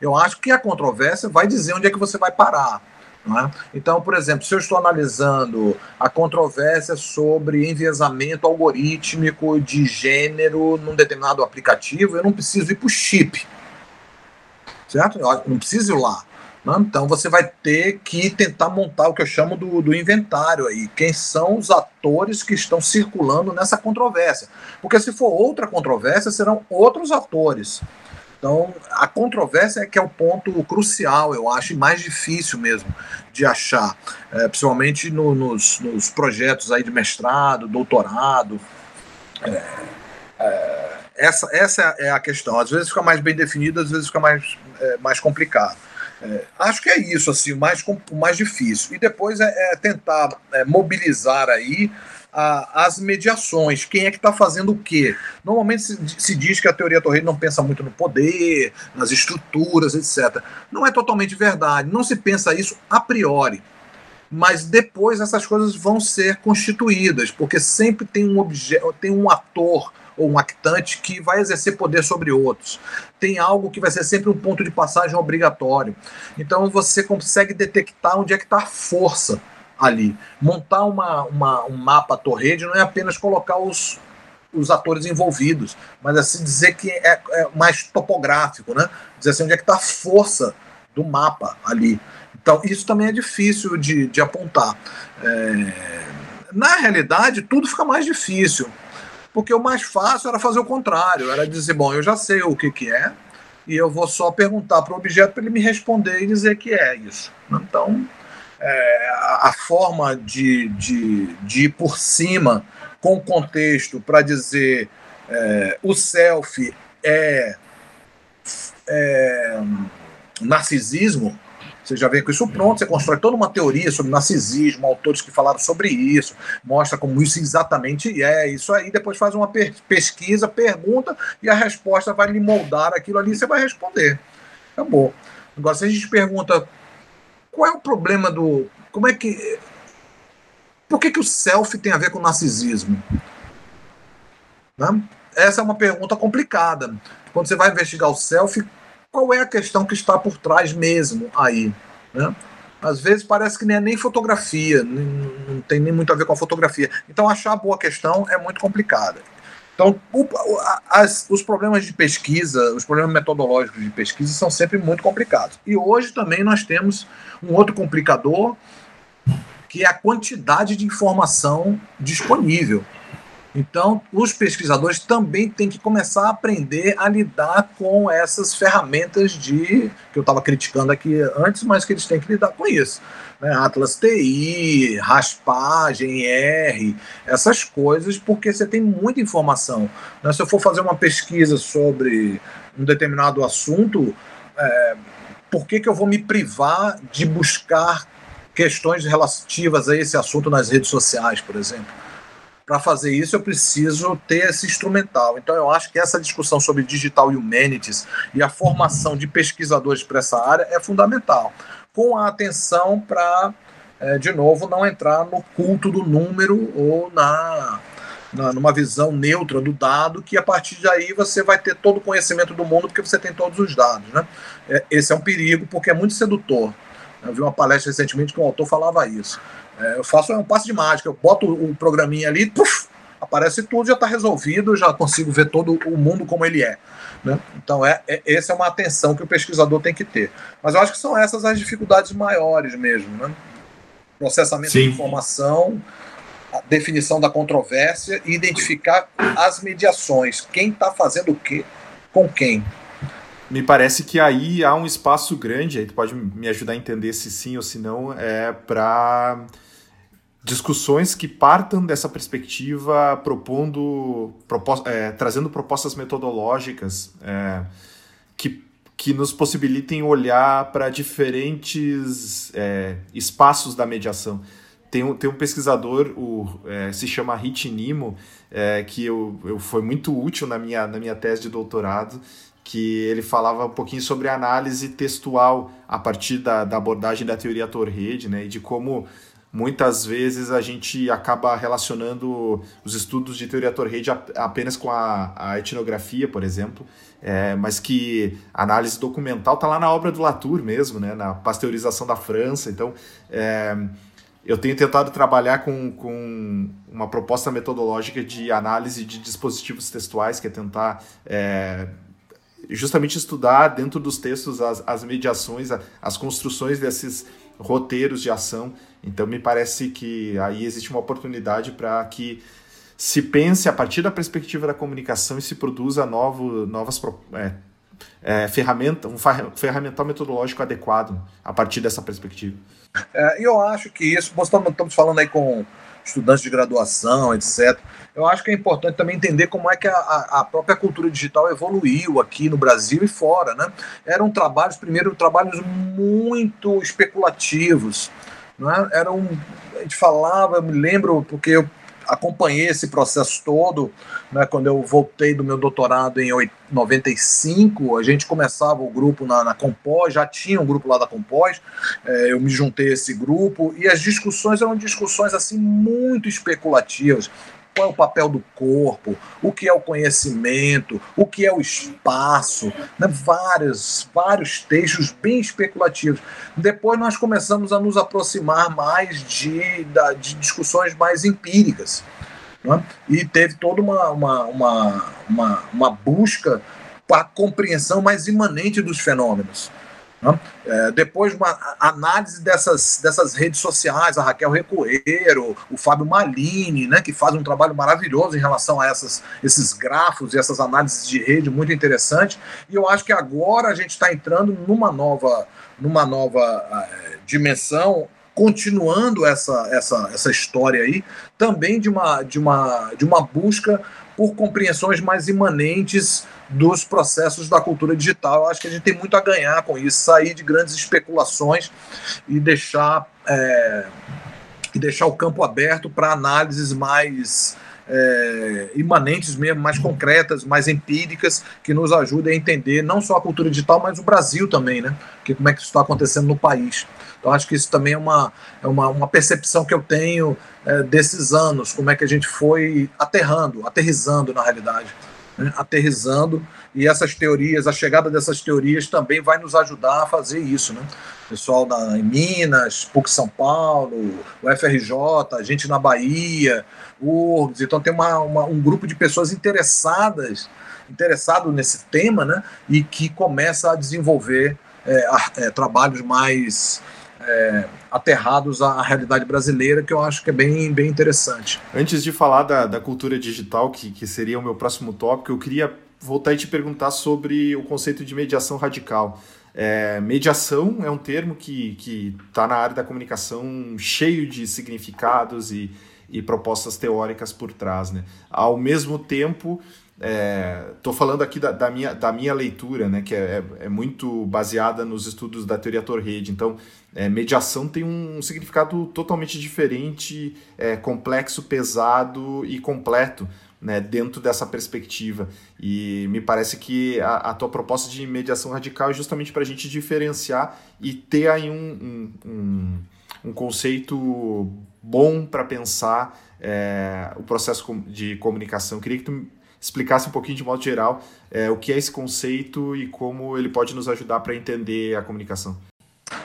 Eu acho que a controvérsia vai dizer onde é que você vai parar. É? Então, por exemplo, se eu estou analisando a controvérsia sobre enviesamento algorítmico de gênero num determinado aplicativo, eu não preciso ir para o chip. Certo? Eu não preciso ir lá. Né? Então você vai ter que tentar montar o que eu chamo do, do inventário aí. Quem são os atores que estão circulando nessa controvérsia? Porque se for outra controvérsia, serão outros atores. Então, a controvérsia é que é o ponto crucial, eu acho, e mais difícil mesmo de achar, é, principalmente no, nos, nos, projetos aí de mestrado, doutorado. É, é, essa, essa é a questão. Às vezes fica mais bem definido, às vezes fica mais, é, mais complicado. É, acho que é isso, assim, o mais, mais difícil. E depois é, é tentar mobilizar aí a, as mediações, quem é que está fazendo o quê. Normalmente se, se, diz que a teoria Torreira não pensa muito no poder, nas estruturas, etc. Não é totalmente verdade, não se pensa isso a priori. Mas depois essas coisas vão ser constituídas, porque sempre tem um objeto, tem um ator ou um actante que vai exercer poder sobre outros. Tem algo que vai ser sempre um ponto de passagem obrigatório. Então você consegue detectar onde é que está a força ali. Montar uma, uma, um mapa torrede não é apenas colocar os, os atores envolvidos, mas assim dizer que é, é mais topográfico, né? Dizer assim onde é que está a força do mapa ali. Então isso também é difícil de, de apontar. É... Na realidade, tudo fica mais difícil, porque o mais fácil era fazer o contrário, era dizer, bom, eu já sei o que, que é, e eu vou só perguntar para o objeto para ele me responder e dizer que é isso. Então, é, a forma de, de, de ir por cima com contexto para dizer é, o selfie é, é, narcisismo, você já vem com isso pronto, você constrói toda uma teoria sobre narcisismo, autores que falaram sobre isso, mostra como isso exatamente é, isso aí, depois faz uma pesquisa, pergunta, e a resposta vai lhe moldar aquilo ali, você vai responder. Acabou. Agora, se a gente pergunta qual é o problema do. Como é que. Por que, que o selfie tem a ver com narcisismo? Né? essa é uma pergunta complicada. Quando você vai investigar o selfie, qual é a questão que está por trás mesmo aí? Né? Às vezes parece que nem é nem fotografia, não tem nem muito a ver com a fotografia. Então, achar boa questão é muito complicado. Então, o, as, os problemas de pesquisa, os problemas metodológicos de pesquisa são sempre muito complicados. E hoje também nós temos um outro complicador, que é a quantidade de informação disponível. Então, os pesquisadores também têm que começar a aprender a lidar com essas ferramentas de que eu estava criticando aqui antes, mas que eles têm que lidar com isso. Né? Atlas TI, raspagem, R, essas coisas, porque você tem muita informação. Né? Se eu for fazer uma pesquisa sobre um determinado assunto, é, por que, que eu vou me privar de buscar questões relativas a esse assunto nas redes sociais, por exemplo? Para fazer isso eu preciso ter esse instrumental. Então eu acho que essa discussão sobre digital humanities e a formação de pesquisadores para essa área é fundamental, com a atenção para, é, de novo, não entrar no culto do número ou na, na, numa visão neutra do dado, que a partir daí você vai ter todo o conhecimento do mundo porque você tem todos os dados. Né? É, esse é um perigo porque é muito sedutor. Eu vi uma palestra recentemente que o autor falava isso. É, eu faço um passo de mágica, eu boto o programinha ali, puf, aparece tudo, já está resolvido, já consigo ver todo o mundo como ele é. Né? Então, é, é, essa é uma atenção que o pesquisador tem que ter. Mas eu acho que são essas as dificuldades maiores mesmo. Né? Processamento Sim. de informação, a definição da controvérsia e identificar as mediações. Quem está fazendo o quê com quem me parece que aí há um espaço grande, aí tu pode me ajudar a entender se sim ou se não, é para discussões que partam dessa perspectiva, propondo, propos é, trazendo propostas metodológicas é, que, que nos possibilitem olhar para diferentes é, espaços da mediação. Tem um, tem um pesquisador, o, é, se chama Hit Nimo, é, que eu, eu, foi muito útil na minha, na minha tese de doutorado, que ele falava um pouquinho sobre análise textual a partir da, da abordagem da teoria Torrede, né, e de como muitas vezes a gente acaba relacionando os estudos de teoria Torrede apenas com a, a etnografia, por exemplo, é, mas que a análise documental está lá na obra do Latour mesmo, né, na pasteurização da França, então... É, eu tenho tentado trabalhar com, com uma proposta metodológica de análise de dispositivos textuais, que é tentar é, justamente estudar dentro dos textos as, as mediações, as construções desses roteiros de ação. Então, me parece que aí existe uma oportunidade para que se pense a partir da perspectiva da comunicação e se produza novo, novas é, é, ferramenta, um ferramental metodológico adequado a partir dessa perspectiva. É, eu acho que isso, nós estamos falando aí com estudantes de graduação, etc. Eu acho que é importante também entender como é que a, a própria cultura digital evoluiu aqui no Brasil e fora. Né? Eram trabalhos, primeiro, trabalhos muito especulativos. Né? Eram, a gente falava, eu me lembro, porque eu acompanhei esse processo todo, né, quando eu voltei do meu doutorado em 95, a gente começava o grupo na, na Compós, já tinha um grupo lá da Compós, é, eu me juntei a esse grupo, e as discussões eram discussões assim muito especulativas qual é o papel do corpo, o que é o conhecimento, o que é o espaço, né? vários, vários textos bem especulativos. Depois nós começamos a nos aproximar mais de, de discussões mais empíricas. Né? E teve toda uma, uma, uma, uma, uma busca para a compreensão mais imanente dos fenômenos. Né? É, depois, uma análise dessas, dessas redes sociais, a Raquel Recoeiro, o Fábio Malini, né, que faz um trabalho maravilhoso em relação a essas, esses grafos e essas análises de rede muito interessantes. E eu acho que agora a gente está entrando numa nova, numa nova uh, dimensão continuando essa, essa, essa história aí, também de uma, de uma, de uma busca por compreensões mais imanentes dos processos da cultura digital. Eu acho que a gente tem muito a ganhar com isso, sair de grandes especulações e deixar, é, e deixar o campo aberto para análises mais é, imanentes mesmo, mais concretas, mais empíricas, que nos ajudem a entender não só a cultura digital, mas o Brasil também, né? Que como é que isso está acontecendo no país. Então acho que isso também é uma, é uma, uma percepção que eu tenho é, desses anos, como é que a gente foi aterrando, aterrizando na realidade. Né, aterrizando, e essas teorias, a chegada dessas teorias também vai nos ajudar a fazer isso. Né? Pessoal da, em Minas, PUC São Paulo, o FRJ, a gente na Bahia, URGS, então tem uma, uma, um grupo de pessoas interessadas interessado nesse tema né, e que começa a desenvolver é, é, trabalhos mais é, aterrados à, realidade brasileira, que eu acho que é bem, bem interessante. Antes de falar da, da cultura digital, que, que seria o meu próximo tópico, eu queria voltar e te perguntar sobre o conceito de mediação radical. É, mediação é um termo que está na área da comunicação cheio de significados e, e propostas teóricas por trás. Né? Ao mesmo tempo, Estou é, falando aqui da, da, minha, da minha leitura, né, que é, é, é muito baseada nos estudos da teoria Torrede. Então, é, mediação tem um significado totalmente diferente, é, complexo, pesado e completo né, dentro dessa perspectiva. E me parece que a, a tua proposta de mediação radical é justamente para a gente diferenciar e ter aí um, um, um, um conceito bom para pensar é, o processo de comunicação. Queria que tu explicasse um pouquinho de modo geral é, o que é esse conceito e como ele pode nos ajudar para entender a comunicação.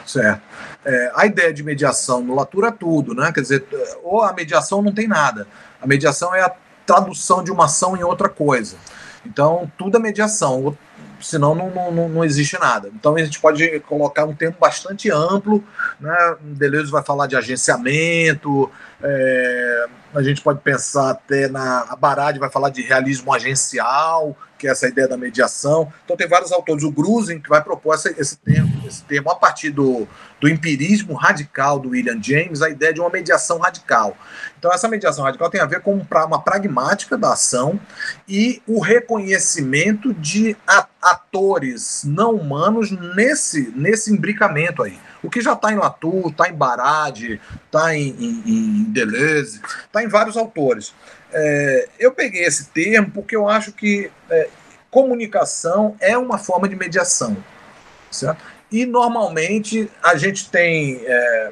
Certo. É, a ideia de mediação nulatura tudo, né? Quer dizer, ou a mediação não tem nada. A mediação é a tradução de uma ação em outra coisa. Então, tudo é mediação, senão não, não, não existe nada. Então, a gente pode colocar um termo bastante amplo. Né? Deleuze vai falar de agenciamento, é, a gente pode pensar até na. A Barad vai falar de realismo agencial, que é essa ideia da mediação. Então, tem vários autores. O Grusin, que vai propor esse, esse, termo, esse termo a partir do, do empirismo radical do William James, a ideia de uma mediação radical. Então, essa mediação radical tem a ver com uma pragmática da ação e o reconhecimento de atores não humanos nesse, nesse imbricamento aí. O que já está em Latour, está em Barad, está em, em, em, Deleuze, está em vários autores. É, eu peguei esse termo porque eu acho que é, comunicação é uma forma de mediação. Certo? E normalmente a gente tem é,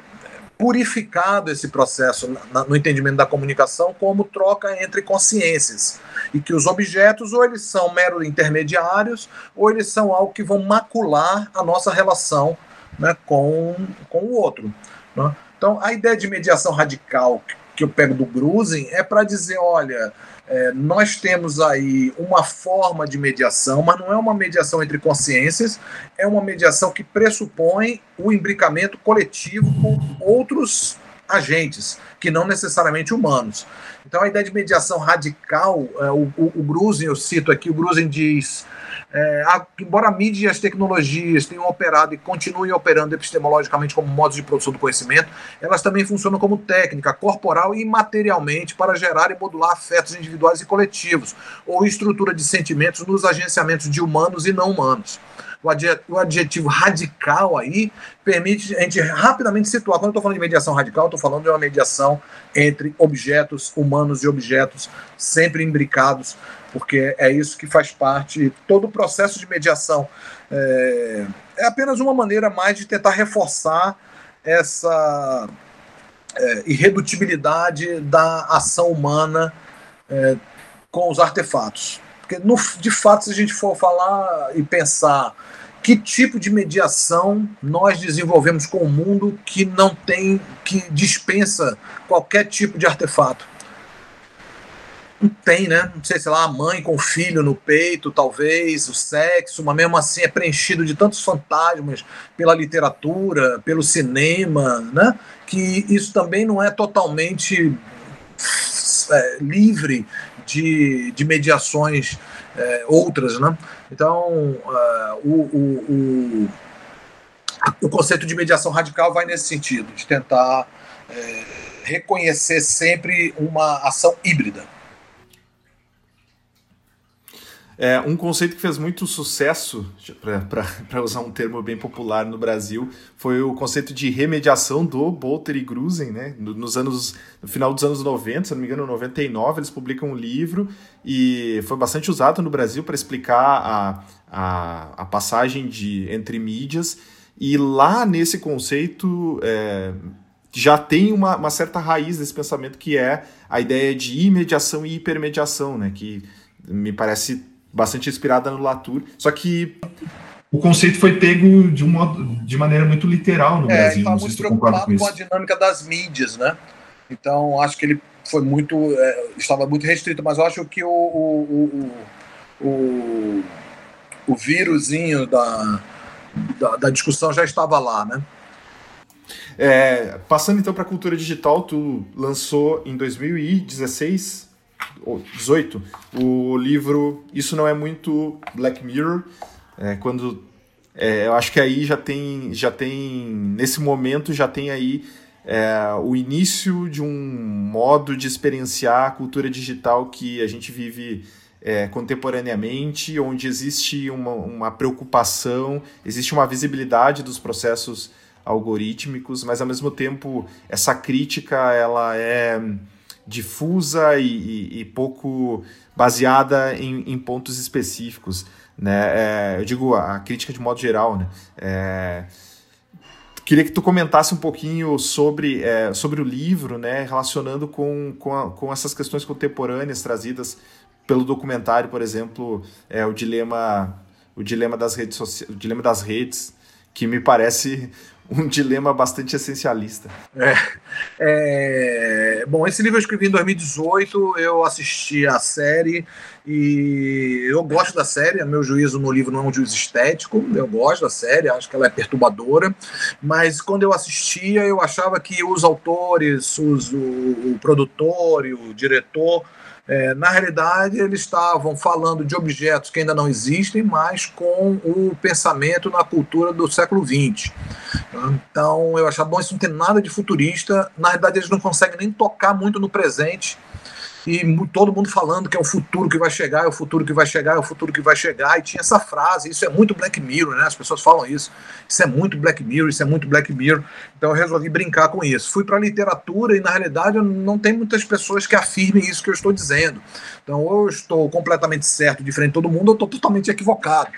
purificado esse processo na, no entendimento da comunicação como troca entre consciências e que os objetos ou eles são mero intermediários ou eles são algo que vão macular a nossa relação né, com, com o outro. Né? Então, a ideia de mediação radical que eu pego do Grusin é para dizer: olha, é, nós temos aí uma forma de mediação, mas não é uma mediação entre consciências, é uma mediação que pressupõe o imbricamento coletivo com outros agentes, que não necessariamente humanos. Então, a ideia de mediação radical, é, o, o, o Grusin, eu cito aqui, o Grusin diz é, a, embora a mídia e as tecnologias tenham operado e continuem operando epistemologicamente como modos de produção do conhecimento, elas também funcionam como técnica corporal e materialmente para gerar e modular afetos individuais e coletivos, ou estrutura de sentimentos nos agenciamentos de humanos e não humanos. O adjetivo radical aí permite a gente rapidamente situar. Quando eu estou falando de mediação radical, estou falando de uma mediação entre objetos humanos e objetos sempre imbricados porque é isso que faz parte, todo o processo de mediação. É, é apenas uma maneira mais de tentar reforçar essa é, irredutibilidade da ação humana é, com os artefatos. Porque, no, de fato, se a gente for falar e pensar que tipo de mediação nós desenvolvemos com o mundo que não tem, que dispensa qualquer tipo de artefato não tem, né? Não sei, sei lá, a mãe com o filho no peito, talvez, o sexo, mas mesmo assim é preenchido de tantos fantasmas pela literatura, pelo cinema, né? Que isso também não é totalmente é, livre de, de mediações é, outras, né? Então, uh, o, o, o, o, conceito de mediação radical vai nesse sentido, de tentar é, reconhecer sempre uma ação híbrida. É, um conceito que fez muito sucesso, para usar um termo bem popular no Brasil, foi o conceito de remediação do Bolter e Grusen, né? Nos anos, no final dos anos 90, se não me engano, 99, eles publicam um livro e foi bastante usado no Brasil para explicar a, a, a, passagem de entre mídias. E lá nesse conceito é, já tem uma, uma certa raiz desse pensamento que é a ideia de imediação e hipermediação, né? Que me parece bastante inspirada no Latour. Só que o conceito foi pego de um modo, de maneira muito literal no é, Brasil. Ele está muito preocupado com, com, a dinâmica das mídias, né? Então acho que ele foi muito, é, estava muito restrito, mas eu acho que o, o, o, o, o vírusinho da, da, da discussão já estava lá, né? É, passando então para a cultura digital, tu lançou em 2016 ou 18 o livro Isso Não É Muito Black Mirror. É, quando é, eu acho que aí já tem, já tem nesse momento já tem aí é, o início de um modo de experienciar a cultura digital que a gente vive é, contemporaneamente, onde existe uma, uma preocupação, existe uma visibilidade dos processos algorítmicos, mas ao mesmo tempo essa crítica ela é difusa e, e, e pouco baseada em, em, pontos específicos, né? É, eu digo a crítica de modo geral, né? É, queria que tu comentasse um pouquinho sobre, é, sobre o livro, né? Relacionando com, com, a, com essas questões contemporâneas trazidas pelo documentário, por exemplo, é o dilema o dilema das redes o dilema das redes, que me parece um dilema bastante essencialista. É, é, bom, esse livro eu escrevi em 2018, eu assisti a série e eu gosto da série, meu juízo no livro não é um juízo estético, eu gosto da série, acho que ela é perturbadora, mas quando eu assistia eu achava que os autores, os, o, o produtor e o diretor é, na realidade, eles estavam falando de objetos que ainda não existem, mas com o pensamento na cultura do século XX. Então, eu achava, bom, isso não tem nada de futurista. Na realidade, eles não conseguem nem tocar muito no presente e todo mundo falando que é o futuro que vai chegar, é o futuro que vai chegar, é o futuro que vai chegar, e tinha essa frase, isso é muito Black Mirror, né? As pessoas falam isso, isso é muito Black Mirror, isso é muito Black Mirror, então eu resolvi brincar com isso. Fui para a literatura e na realidade não tem muitas pessoas que afirmem isso que eu estou dizendo. Então, ou eu estou completamente certo, de todo mundo, ou estou totalmente equivocado.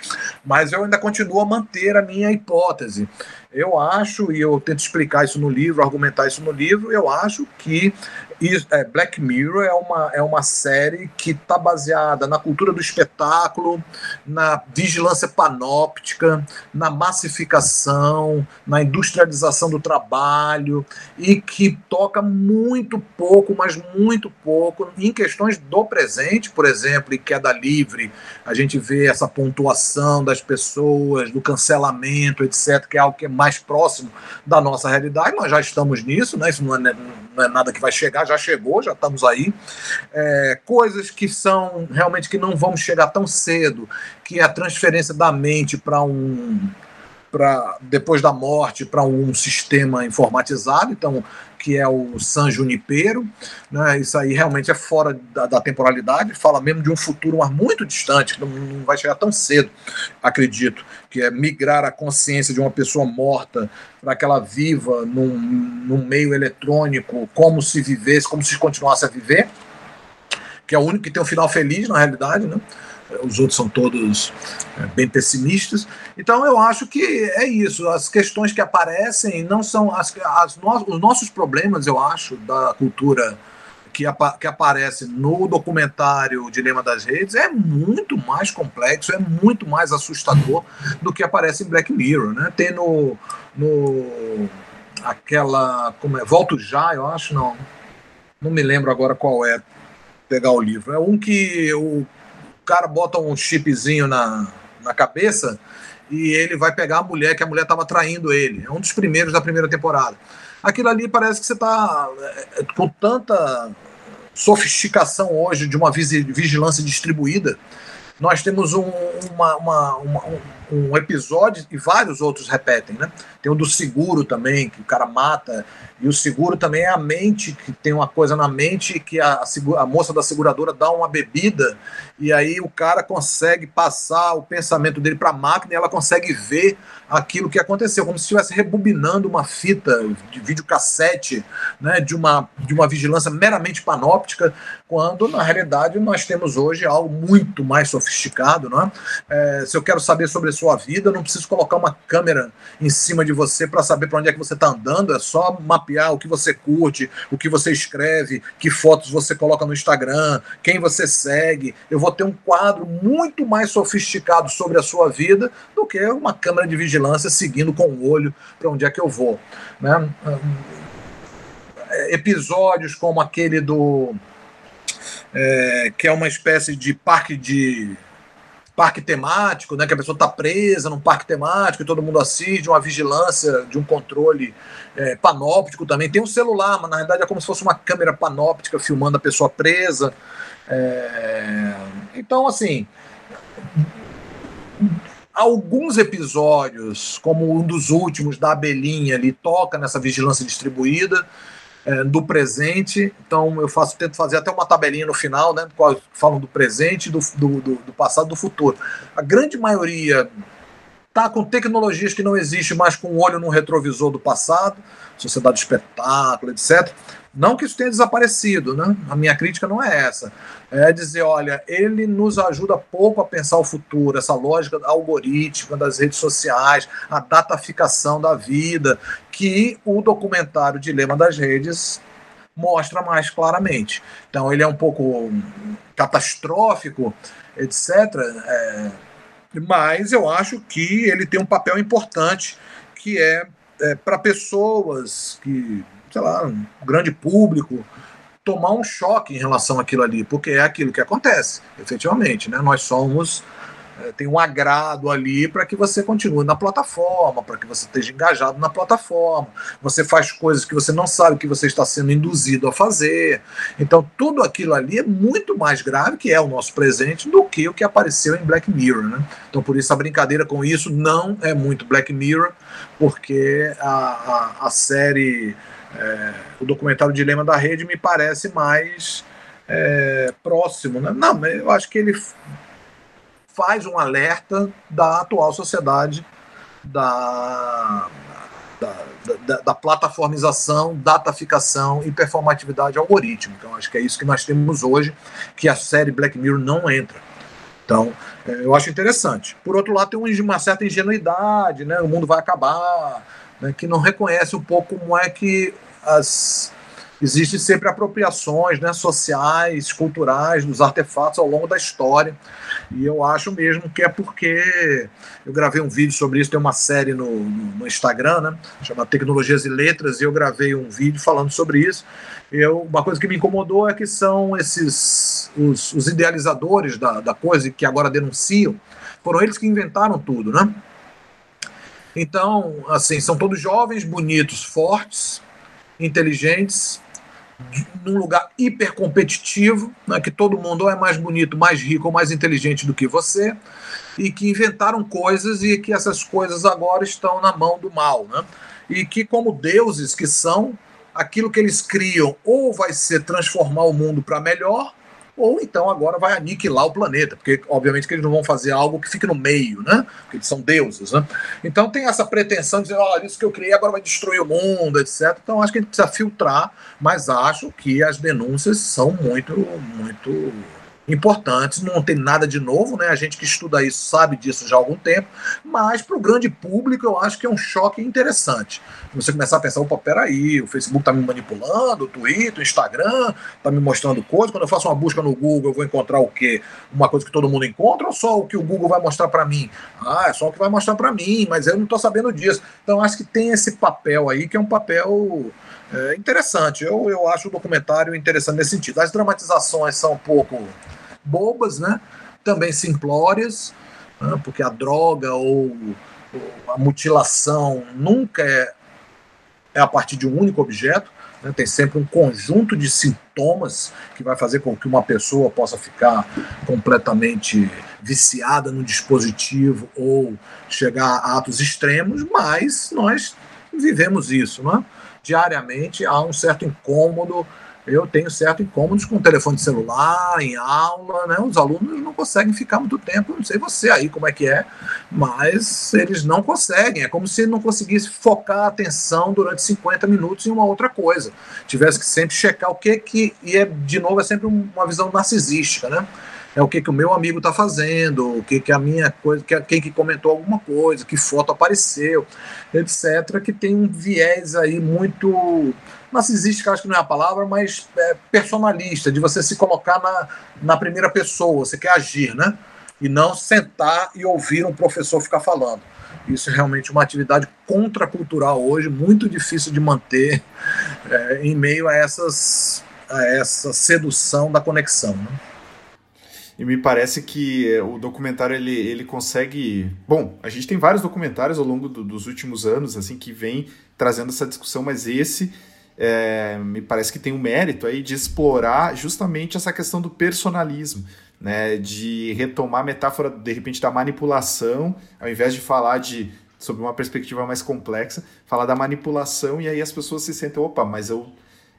Mas eu ainda continuo a manter a minha hipótese. Eu acho, e eu tento explicar isso no livro, argumentar isso no livro, eu acho que é, Black Mirror é uma, é uma série que está baseada na cultura do espetáculo, na vigilância panóptica, na massificação, na industrialização do trabalho e que toca muito pouco, mas muito pouco em questões do presente, por exemplo, em queda livre, a gente vê essa pontuação das pessoas, do cancelamento, etc., que é algo que é mais próximo da nossa realidade. Nós já estamos nisso, né? Isso não é, não é nada que vai chegar, já chegou, já estamos aí. É, coisas que são realmente que não vamos chegar tão cedo, que é a transferência da mente para um para depois da morte para um sistema informatizado, então que é o San Junipero, né? Isso aí realmente é fora da, da, temporalidade, fala mesmo de um futuro mas muito distante, não, não vai chegar tão cedo, acredito, que é migrar a consciência de uma pessoa morta para que ela viva num, num meio eletrônico, como se vivesse, como se continuasse a viver, que é o único que tem um final feliz na realidade, né? Os outros são todos é, bem pessimistas. Então eu acho que é isso. As questões que aparecem não são as, as no, os nossos problemas, eu acho, da cultura que, apa, que aparece no documentário Dilema das Redes é muito mais complexo, é muito mais assustador do que aparece em Black Mirror, né? Tem no, no aquela como é, Volto já, eu acho não, não me lembro agora qual é. Pegar o livro é um que o cara bota um chipzinho na, na cabeça e ele vai pegar a mulher que a mulher estava traindo ele. É um dos primeiros da primeira temporada. Aquilo ali parece que você está é, com tanta sofisticação hoje de uma vigilância distribuída. Nós temos um, uma, uma, uma, um episódio e vários outros repetem, né? Tem o do seguro também, que o cara mata, e o seguro também é a mente, que tem uma coisa na mente que a, a moça da seguradora dá uma bebida, e aí o cara consegue passar o pensamento dele para a máquina e ela consegue ver aquilo que aconteceu, como se estivesse rebobinando uma fita de videocassete, né, de, uma, de uma vigilância meramente panóptica, quando na realidade nós temos hoje algo muito mais sofisticado. Né? É, se eu quero saber sobre a sua vida, não preciso colocar uma câmera em cima de você para saber para onde é que você está andando, é só mapear o que você curte, o que você escreve, que fotos você coloca no Instagram, quem você segue. Eu vou ter um quadro muito mais sofisticado sobre a sua vida do que uma câmera de vigilância seguindo com o olho para onde é que eu vou. Né? Episódios como aquele do. É, que é uma espécie de parque de parque temático, né, que a pessoa está presa num parque temático e todo mundo assiste, uma vigilância, de um controle é, panóptico também. Tem um celular, mas na verdade é como se fosse uma câmera panóptica filmando a pessoa presa. É... Então, assim, alguns episódios, como um dos últimos da Abelhinha, ali toca nessa vigilância distribuída é, do presente. Então eu faço, tento fazer até uma tabelinha no final, né? Falam do presente, do, do, do passado, do futuro. A grande maioria tá com tecnologias que não existem mais com o olho no retrovisor do passado, sociedade de espetáculo, etc. Não que isso tenha desaparecido, né? A minha crítica não é essa. É dizer, olha, ele nos ajuda pouco a pensar o futuro, essa lógica algorítmica das redes sociais, a dataficação da vida, que o documentário Dilema das Redes mostra mais claramente. Então ele é um pouco catastrófico, etc. É, mas eu acho que ele tem um papel importante que é, é para pessoas que sei lá, um grande público, tomar um choque em relação àquilo ali, porque é aquilo que acontece, efetivamente. Né? Nós somos. É, tem um agrado ali para que você continue na plataforma, para que você esteja engajado na plataforma. Você faz coisas que você não sabe que você está sendo induzido a fazer. Então, tudo aquilo ali é muito mais grave, que é o nosso presente, do que o que apareceu em Black Mirror. Né? Então, por isso, a brincadeira com isso não é muito Black Mirror, porque a, a, a série é, o documentário Dilema da Rede me parece mais é, próximo. Né? Não, eu acho que ele faz um alerta da atual sociedade da, da, da, da, plataformização, dataficação e performatividade algorítmica. Então, acho que é isso que nós temos hoje, que a série Black Mirror não entra. Então, é, eu acho interessante. Por outro lado, tem uma certa ingenuidade, né? o mundo vai acabar, né, que não reconhece um pouco como é que as existem sempre apropriações né, sociais, culturais dos artefatos ao longo da história. E eu acho mesmo que é porque eu gravei um vídeo sobre isso, tem uma série no, no Instagram, né, chama Tecnologias e Letras, e eu gravei um vídeo falando sobre isso. Eu, uma coisa que me incomodou é que são esses os, os idealizadores da, da coisa que agora denunciam, foram eles que inventaram tudo, né? Então, assim, são todos jovens, bonitos, fortes, inteligentes, num lugar hiper competitivo, né, que todo mundo ou é mais bonito, mais rico ou mais inteligente do que você, e que inventaram coisas e que essas coisas agora estão na mão do mal. Né? E que, como deuses que são, aquilo que eles criam ou vai ser transformar o mundo para melhor, ou então agora vai aniquilar o planeta, porque obviamente que eles não vão fazer algo que fique no meio, né? Porque eles são deuses, né? Então tem essa pretensão de dizer, olha, isso que eu criei agora vai destruir o mundo, etc. Então acho que a gente precisa filtrar, mas acho que as denúncias são muito, muito importantes, não tem nada de novo, né? A gente que estuda isso sabe disso já há algum tempo, mas para o grande público eu acho que é um choque interessante. Você começar a pensar, opa, peraí, o Facebook está me manipulando, o Twitter, o Instagram está me mostrando coisas. Quando eu faço uma busca no Google, eu vou encontrar o quê? Uma coisa que todo mundo encontra ou só o que o Google vai mostrar para mim? Ah, é só o que vai mostrar para mim, mas eu não estou sabendo disso. Então acho que tem esse papel aí que é um papel é, interessante. Eu, eu acho o documentário interessante nesse sentido. As dramatizações são um pouco bobas, né? Também simplórias, né? porque a droga ou, ou, a mutilação nunca é, é a partir de um único objeto. Né? Tem sempre um conjunto de sintomas que vai fazer com que uma pessoa possa ficar completamente viciada no dispositivo ou chegar a atos extremos, mas nós vivemos isso, né? Diariamente há um certo incômodo. Eu tenho certo incômodos com o telefone celular, em aula, né? Os alunos não conseguem ficar muito tempo, não sei você aí como é que é, mas eles não conseguem. É como se não conseguisse focar a atenção durante 50 minutos em uma outra coisa. Tivesse que sempre checar o que que. E é, de novo, é sempre uma visão narcisística, né? É o que, que o meu amigo está fazendo, o que, que a minha coisa, que, quem que comentou alguma coisa, que foto apareceu, etc., que tem um viés aí muito narcisística, acho que não é a palavra, mas é, personalista, de você se colocar na, na primeira pessoa, você quer agir, né? E não sentar e ouvir um professor ficar falando. Isso é realmente uma atividade contracultural hoje, muito difícil de manter é, em meio a, essas, a essa sedução da conexão. Né? E me parece que é, o documentário ele, ele consegue. Bom, a gente tem vários documentários ao longo do, dos últimos anos assim que vem trazendo essa discussão, mas esse é, me parece que tem um mérito aí de explorar justamente essa questão do personalismo né, de retomar a metáfora, de repente, da manipulação, ao invés de falar de sobre uma perspectiva mais complexa, falar da manipulação e aí as pessoas se sentem, opa, mas eu,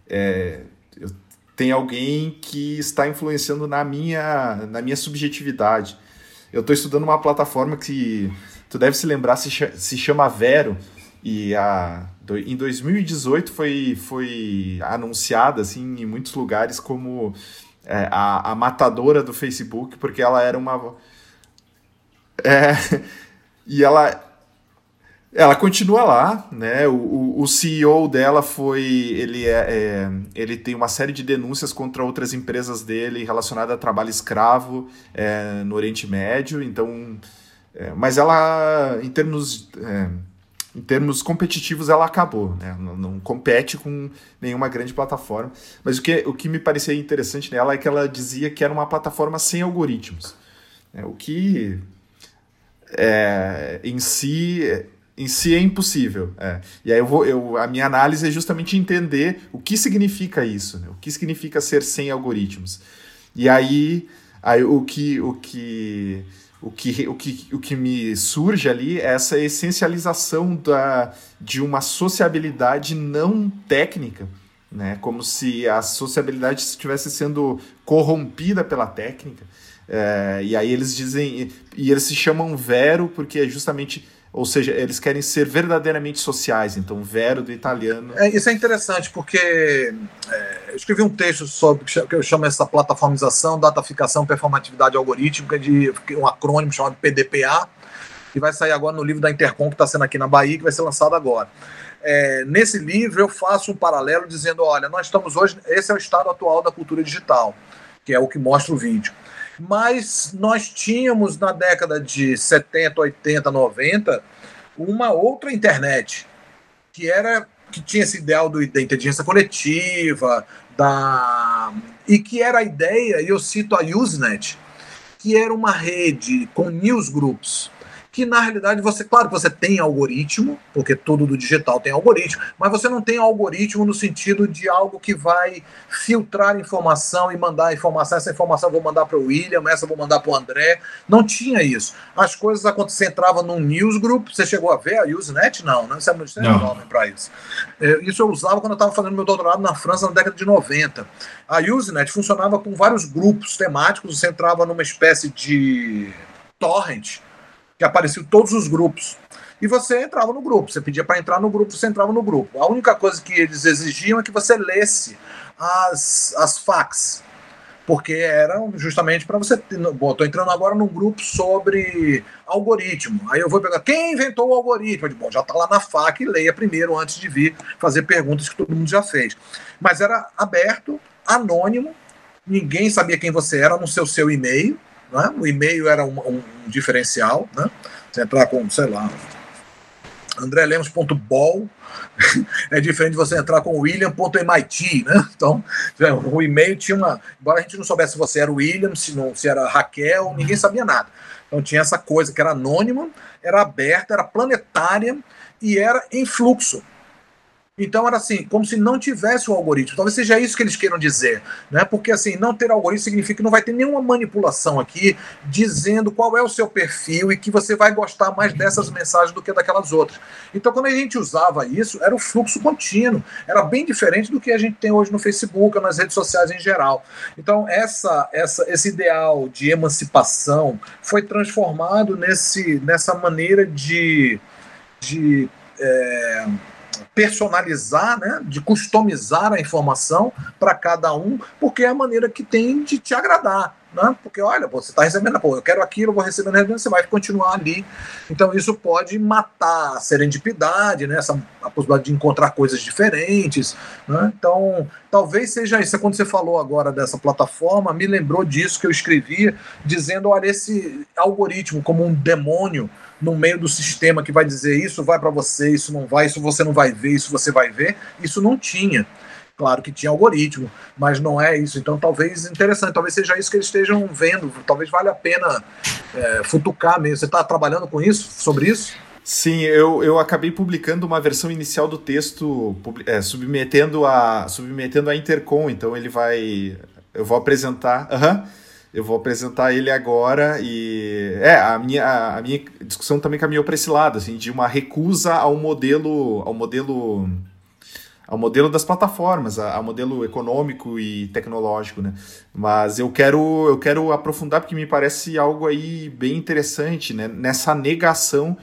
é, eu tenho alguém que está influenciando na minha, na minha subjetividade. Eu estou estudando uma plataforma que tu deve se lembrar, se, se chama Vero, e a, em 2018 foi, foi anunciada assim, em muitos lugares como é, a, a matadora do Facebook, porque ela era uma. É, e ela. Ela continua lá, né? O, o CEO dela foi. Ele, é, é, ele tem uma série de denúncias contra outras empresas dele relacionadas a trabalho escravo é, no Oriente Médio. Então. É, mas ela, em termos é, em termos competitivos, ela acabou, né? não, não, compete com nenhuma grande plataforma. Mas o que, o que me parecia interessante nela é que ela dizia que era uma plataforma sem algoritmos, né? o que é, em si em si é impossível. É. E aí eu vou, eu, a minha análise é justamente entender o que significa isso, né? o que significa ser sem algoritmos. E aí, aí o que o que o que, o, que, o que me surge ali é essa essencialização da, de uma sociabilidade não técnica, né? como se a sociabilidade estivesse sendo corrompida pela técnica. É, e aí eles dizem, e eles se chamam Vero porque é justamente ou seja, eles querem ser verdadeiramente sociais, então vero do italiano. É, isso é interessante, porque é, eu escrevi um texto sobre que eu chamo essa plataformização, dataficação, performatividade algorítmica, de um acrônimo chamado PDPA, que vai sair agora no livro da Intercom, que está sendo aqui na Bahia, que vai ser lançado agora. É, nesse livro eu faço um paralelo dizendo, olha, nós estamos hoje, esse é o estado atual da cultura digital, que é o que mostra o vídeo mas nós tínhamos na década de 70, 80, 90 uma outra internet que era que tinha esse ideal do, da inteligência coletiva, da e que era a ideia, e eu cito a Usenet, que era uma rede com newsgroups que na realidade você, claro que você tem algoritmo, porque tudo do digital tem algoritmo, mas você não tem algoritmo no sentido de algo que vai filtrar informação e mandar informação, essa informação eu vou mandar para o William, essa eu vou mandar para o André. Não tinha isso. As coisas aconteciam, entrava num newsgroup, você chegou a ver a Usenet? Não, né? Você é muito nome para isso. É, isso eu usava quando eu estava fazendo meu doutorado na França na década de 90. A Usenet funcionava com vários grupos temáticos, você entrava numa espécie de torrent, que apareciam todos os grupos. E você entrava no grupo, você pedia para entrar no grupo, você entrava no grupo. A única coisa que eles exigiam é que você lesse as, as fax, porque eram justamente para você. Bom, estou entrando agora num grupo sobre algoritmo. Aí eu vou pegar quem inventou o algoritmo? Digo, bom, já está lá na fac e leia primeiro antes de vir fazer perguntas que todo mundo já fez. Mas era aberto, anônimo, ninguém sabia quem você era, no seu seu e-mail. Né? O e-mail era um, um, diferencial. Né? Você entrar com, sei lá, andrelemos.bol é diferente de você entrar com william.mit, né? Então, o e-mail tinha uma. Embora a gente não soubesse se você era William, se, não, se era Raquel, ninguém sabia nada. Então tinha essa coisa que era anônima, era aberta, era planetária e era em fluxo. Então era assim, como se não tivesse o algoritmo. Talvez seja isso que eles queiram dizer, né? Porque assim, não ter algoritmo significa que não vai ter nenhuma manipulação aqui dizendo qual é o seu perfil e que você vai gostar mais dessas mensagens do que daquelas outras. Então quando a gente usava isso, era o fluxo contínuo. Era bem diferente do que a gente tem hoje no Facebook nas redes sociais em geral. Então essa, essa esse ideal de emancipação foi transformado nesse nessa maneira de de é, personalizar, né, de customizar a informação para cada um, porque é a maneira que tem de te agradar. né? Porque olha, você está recebendo, pô, eu quero aquilo, eu vou receber na você vai continuar ali. Então isso pode matar a serendipidade, né? Essa, a possibilidade de encontrar coisas diferentes. Né? Então, talvez seja isso. Quando você falou agora dessa plataforma, me lembrou disso que eu escrevia, dizendo: olha, esse algoritmo como um demônio no meio do sistema que vai dizer isso vai para você, isso não vai, isso você não vai ver, isso você vai ver. Isso não tinha. Claro que tinha algoritmo, mas não é isso. Então, talvez interessante, talvez seja isso que eles estejam vendo. Talvez valha a pena é, futucar mesmo. Você está trabalhando com isso, sobre isso? Sim, eu, eu acabei publicando uma versão inicial do texto, é, submetendo a submetendo a Intercom. Então ele vai, eu vou apresentar. Uhum, eu vou apresentar ele agora e é a minha a, minha discussão também caminhou para esse lado, assim, de uma recusa ao modelo ao modelo ao modelo das plataformas, ao modelo econômico e tecnológico, né? Mas eu quero, eu quero aprofundar porque me parece algo aí bem interessante, né? Nessa negação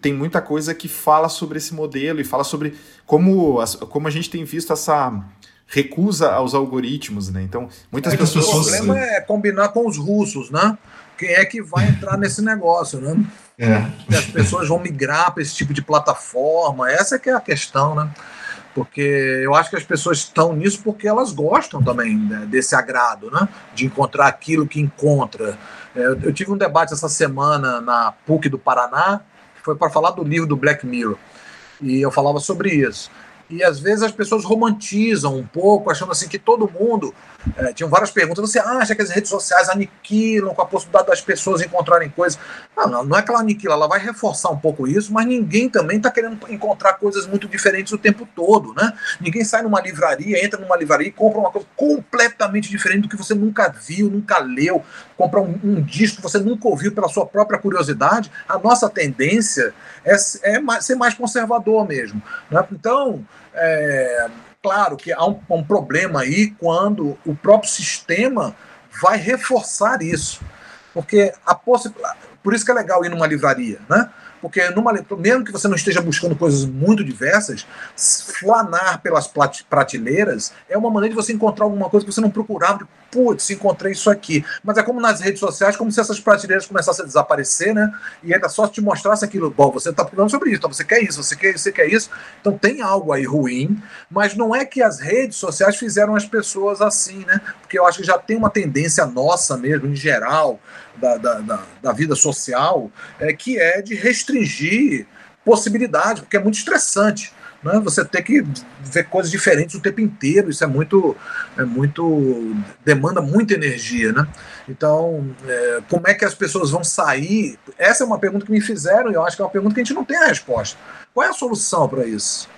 tem muita coisa que fala sobre esse modelo e fala sobre como, como a gente tem visto essa recusa aos algoritmos, né? Então, muitas é pessoas... O problema é combinar com os russos, né? Quem é que vai entrar nesse negócio, né? É. As pessoas vão migrar para esse tipo de plataforma, essa é que é a questão, né? porque eu acho que as pessoas estão nisso porque elas gostam também né, desse agrado, né? De encontrar aquilo que encontra. É, eu tive um debate essa semana na PUC do Paraná, que foi para falar do livro do Black Mirror, e eu falava sobre isso. E às vezes as pessoas romantizam um pouco, achando assim que todo mundo. É, tinham várias perguntas. Você acha que as redes sociais aniquilam com a possibilidade das pessoas encontrarem coisas? Não, não é que ela aniquila, ela vai reforçar um pouco isso, mas ninguém também está querendo encontrar coisas muito diferentes o tempo todo, né? Ninguém sai numa livraria, entra numa livraria e compra uma coisa completamente diferente do que você nunca viu, nunca leu, compra um, um disco que você nunca ouviu pela sua própria curiosidade. A nossa tendência é, é mais, ser mais conservador mesmo. Né? Então, é, claro que há um, um problema aí quando o próprio sistema vai reforçar isso. Porque a. Por isso que é legal ir numa livraria, né? Porque numa, mesmo que você não esteja buscando coisas muito diversas, flanar pelas prateleiras é uma maneira de você encontrar alguma coisa que você não procurava. Putz, encontrei isso aqui. Mas é como nas redes sociais, como se essas prateleiras começassem a desaparecer, né? E ainda só te mostrasse aquilo. Bom, você está procurando sobre isso, então você quer isso, você quer isso, você quer isso. Então tem algo aí ruim, mas não é que as redes sociais fizeram as pessoas assim, né? Porque eu acho que já tem uma tendência nossa mesmo, em geral, da, da, da, da vida social, é, que é de restringir possibilidades, porque é muito estressante. Né? Você ter que ver coisas diferentes o tempo inteiro, isso é muito, é muito demanda muita energia, né? Então, é, como é que as pessoas vão sair? Essa é uma pergunta que me fizeram e eu acho que é uma pergunta que a gente não tem a resposta. Qual é a solução para isso?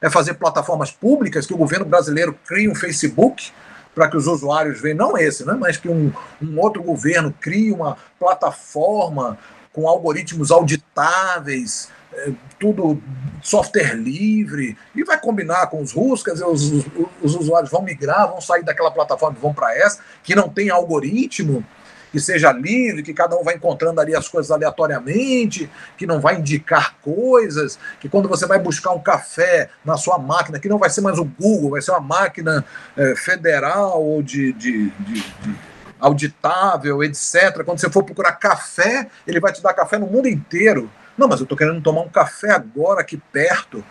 É fazer plataformas públicas que o governo brasileiro crie um Facebook para que os usuários vejam, não esse, né, mas que um, um outro governo crie uma plataforma com algoritmos auditáveis, é, tudo software livre, e vai combinar com os quer dizer, os, os, os usuários vão migrar, vão sair daquela plataforma e vão para essa, que não tem algoritmo, que seja livre, que cada um vai encontrando ali as coisas aleatoriamente, que não vai indicar coisas, que quando você vai buscar um café na sua máquina, que não vai ser mais o Google, vai ser uma máquina é, federal ou de, de, de, de auditável, etc. Quando você for procurar café, ele vai te dar café no mundo inteiro. Não, mas eu estou querendo tomar um café agora aqui perto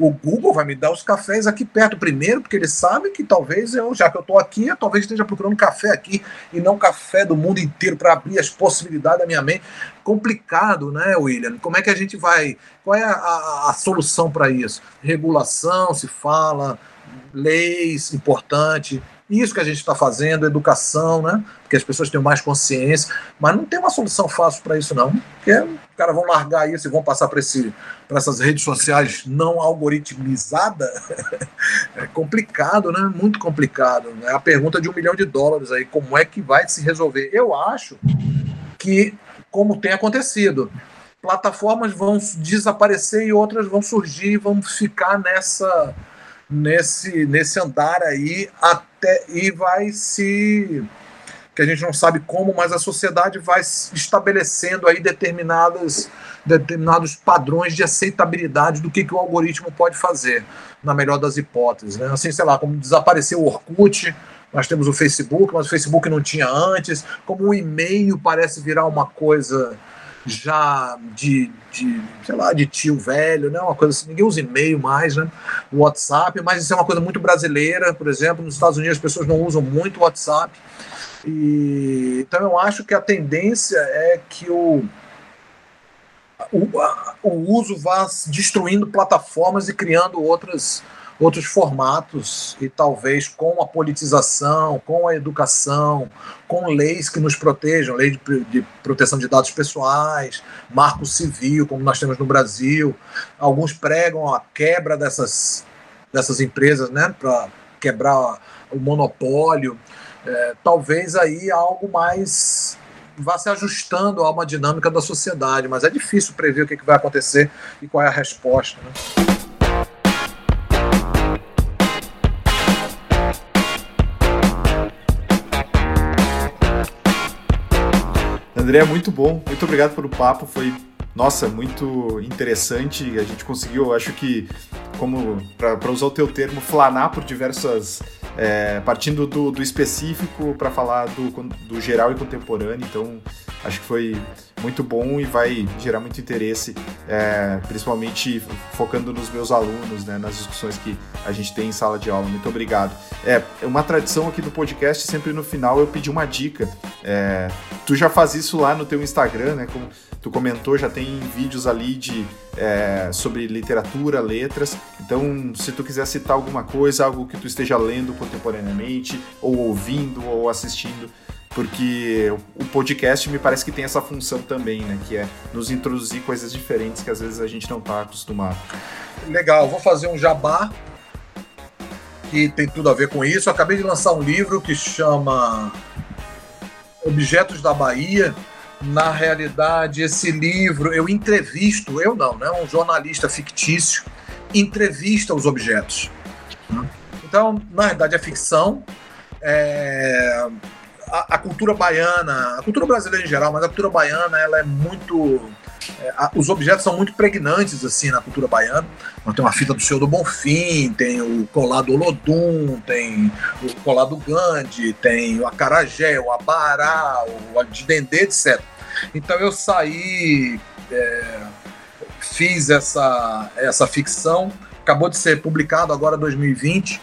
o Google vai me dar os cafés aqui perto primeiro, porque ele sabe que talvez eu, já que eu estou aqui, eu talvez esteja procurando café aqui e não café do mundo inteiro para abrir as possibilidades da minha mente. Complicado, né, William? Como é que a gente vai. Qual é a, a, a solução para isso? Regulação, se fala, leis, importante. Isso que a gente está fazendo, educação, né? Porque as pessoas tenham mais consciência, mas não tem uma solução fácil para isso, não. Porque caras vão largar isso e vão passar para essas redes sociais não algoritmizadas. é complicado, né? Muito complicado. É a pergunta de um milhão de dólares aí, como é que vai se resolver? Eu acho que, como tem acontecido, plataformas vão desaparecer e outras vão surgir, vão ficar nessa nesse, nesse andar aí até e vai se que a gente não sabe como, mas a sociedade vai estabelecendo aí determinadas, determinados padrões de aceitabilidade do que, que o algoritmo pode fazer, na melhor das hipóteses. Né? Assim, sei lá, como desapareceu o Orkut, nós temos o Facebook, mas o Facebook não tinha antes, como o e-mail parece virar uma coisa já de, de, sei lá, de tio velho, né? Uma coisa assim, ninguém usa e-mail mais, né? O WhatsApp, mas isso é uma coisa muito brasileira, por exemplo, nos Estados Unidos as pessoas não usam muito o WhatsApp. E, então eu acho que a tendência é que o, o, a, o uso vá destruindo plataformas e criando outras outros formatos e talvez com a politização, com a educação, com leis que nos protejam, lei de, de, proteção de dados pessoais, marco civil, como nós temos no Brasil. Alguns pregam a quebra dessas, dessas empresas, né, para quebrar o monopólio. É, talvez aí algo mais vá se ajustando a uma dinâmica da sociedade, mas é difícil prever o que, vai acontecer e qual é a resposta. Né? André, muito bom. Muito obrigado pelo papo. Foi, nossa, muito interessante. A gente conseguiu, acho que, como para usar o teu termo, flanar por diversas é, partindo do, do específico para falar do, do geral e contemporâneo, então acho que foi muito bom e vai gerar muito interesse, é, principalmente focando nos meus alunos, né, nas discussões que a gente tem em sala de aula. Muito obrigado. É, uma tradição aqui do podcast, sempre no final eu pedi uma dica. É, tu já faz isso lá no teu Instagram, né? Como tu comentou, já tem vídeos ali de é, sobre literatura, letras. Então, se tu quiser citar alguma coisa, algo que tu esteja lendo contemporaneamente, ou ouvindo, ou assistindo, porque o podcast me parece que tem essa função também, né? Que é nos introduzir coisas diferentes que às vezes a gente não está acostumado. Legal, vou fazer um jabá que tem tudo a ver com isso. Eu acabei de lançar um livro que chama Objetos da Bahia. Na realidade, esse livro eu entrevisto, eu não, né? Um jornalista fictício entrevista os objetos. Então, na verdade, é ficção. É, a, cultura baiana, a cultura brasileira em geral, mas a cultura baiana, ela é muito. É, a, os objetos são muito pregnantes assim na cultura baiana. Então, tem uma fita do Senhor do Bonfim, tem o colar do Olodum, tem o colar do Gandhi, tem o acarajé, o abará, o de dendê, etc. Então eu saí, é, fiz essa, essa ficção, acabou de ser publicado agora 2020,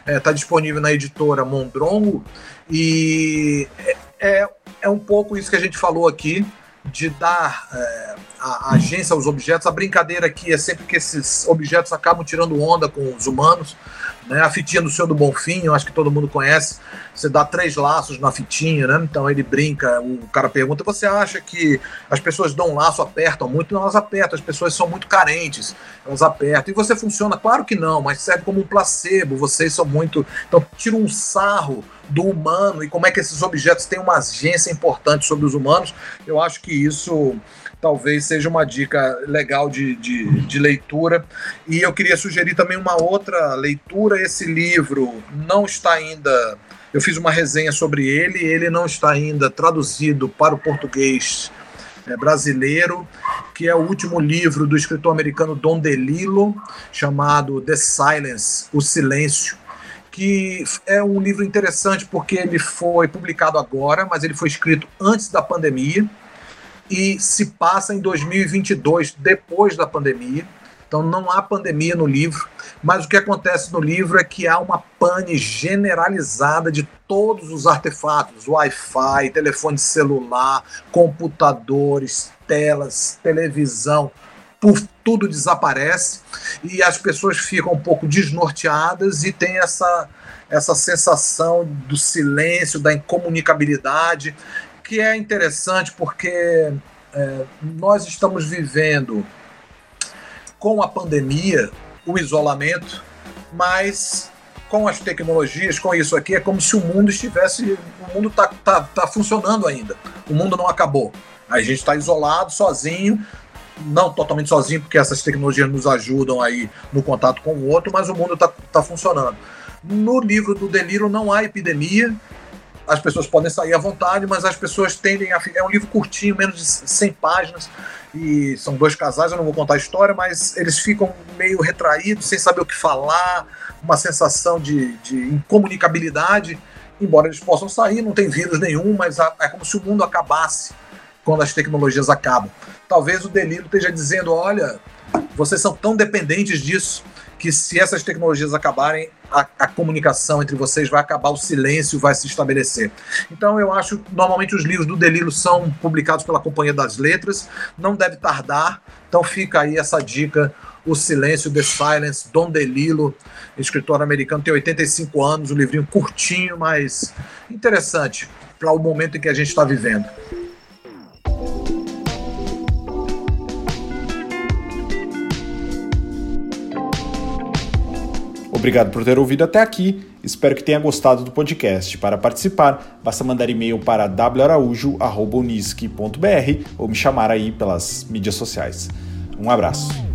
está é, tá disponível na editora Mondrongo e é, é, é um pouco isso que a gente falou aqui, de dar é, a, a agência aos objetos. A brincadeira aqui é sempre que esses objetos acabam tirando onda com os humanos. Né? A fitinha do Senhor do Bonfim, eu acho que todo mundo conhece. Você dá três laços na fitinha, né? Então ele brinca, o cara pergunta: você acha que as pessoas dão um laço, apertam muito? Não, elas apertam, as pessoas são muito carentes, elas apertam. E você funciona? Claro que não, mas serve como um placebo, vocês são muito. Então tira um sarro do humano e como é que esses objetos têm uma agência importante sobre os humanos. Eu acho que isso talvez seja uma dica legal de, de, de, leitura. E eu queria sugerir também uma outra leitura. Esse livro não está ainda. Eu fiz uma resenha sobre ele, ele não está ainda traduzido para o português é, brasileiro, que é o último livro do escritor americano Don DeLillo, chamado The Silence O Silêncio que é um livro interessante porque ele foi publicado agora, mas ele foi escrito antes da pandemia e se passa em 2022, depois da pandemia. Então não há pandemia no livro, mas o que acontece no livro é que há uma pane generalizada de todos os artefatos, Wi-Fi, telefone celular, computadores, telas, televisão, por tudo desaparece e as pessoas ficam um pouco desnorteadas e tem essa essa sensação do silêncio, da incomunicabilidade que é interessante porque é, nós estamos vivendo com a pandemia o isolamento, mas com as tecnologias, com isso aqui, é como se o mundo estivesse. O mundo está tá, tá funcionando ainda. O mundo não acabou. A gente está isolado, sozinho, não totalmente sozinho, porque essas tecnologias nos ajudam aí no contato com o outro, mas o mundo está tá funcionando. No livro do Delírio não há epidemia, as pessoas podem sair à vontade, mas as pessoas tendem a. É um livro curtinho, menos de 100 páginas, e são dois casais, eu não vou contar a história, mas eles ficam meio retraídos, sem saber o que falar, uma sensação de, de incomunicabilidade embora eles possam sair, não tem vírus nenhum, mas é como se o mundo acabasse quando as tecnologias acabam. Talvez o Delilo esteja dizendo: olha, vocês são tão dependentes disso que se essas tecnologias acabarem, a, a, comunicação entre vocês vai acabar, o silêncio vai se estabelecer. Então eu acho, normalmente os livros do Delilo são publicados pela Companhia das Letras, não deve tardar, então fica aí essa dica, O Silêncio, The Silence, Dom Delilo, escritor americano, tem 85 anos, um livrinho curtinho, mas interessante para o momento em que a gente está vivendo. Obrigado por ter ouvido até aqui. Espero que tenha gostado do podcast. Para participar, basta mandar e-mail para waraújo.unisque.br ou me chamar aí pelas mídias sociais. Um abraço.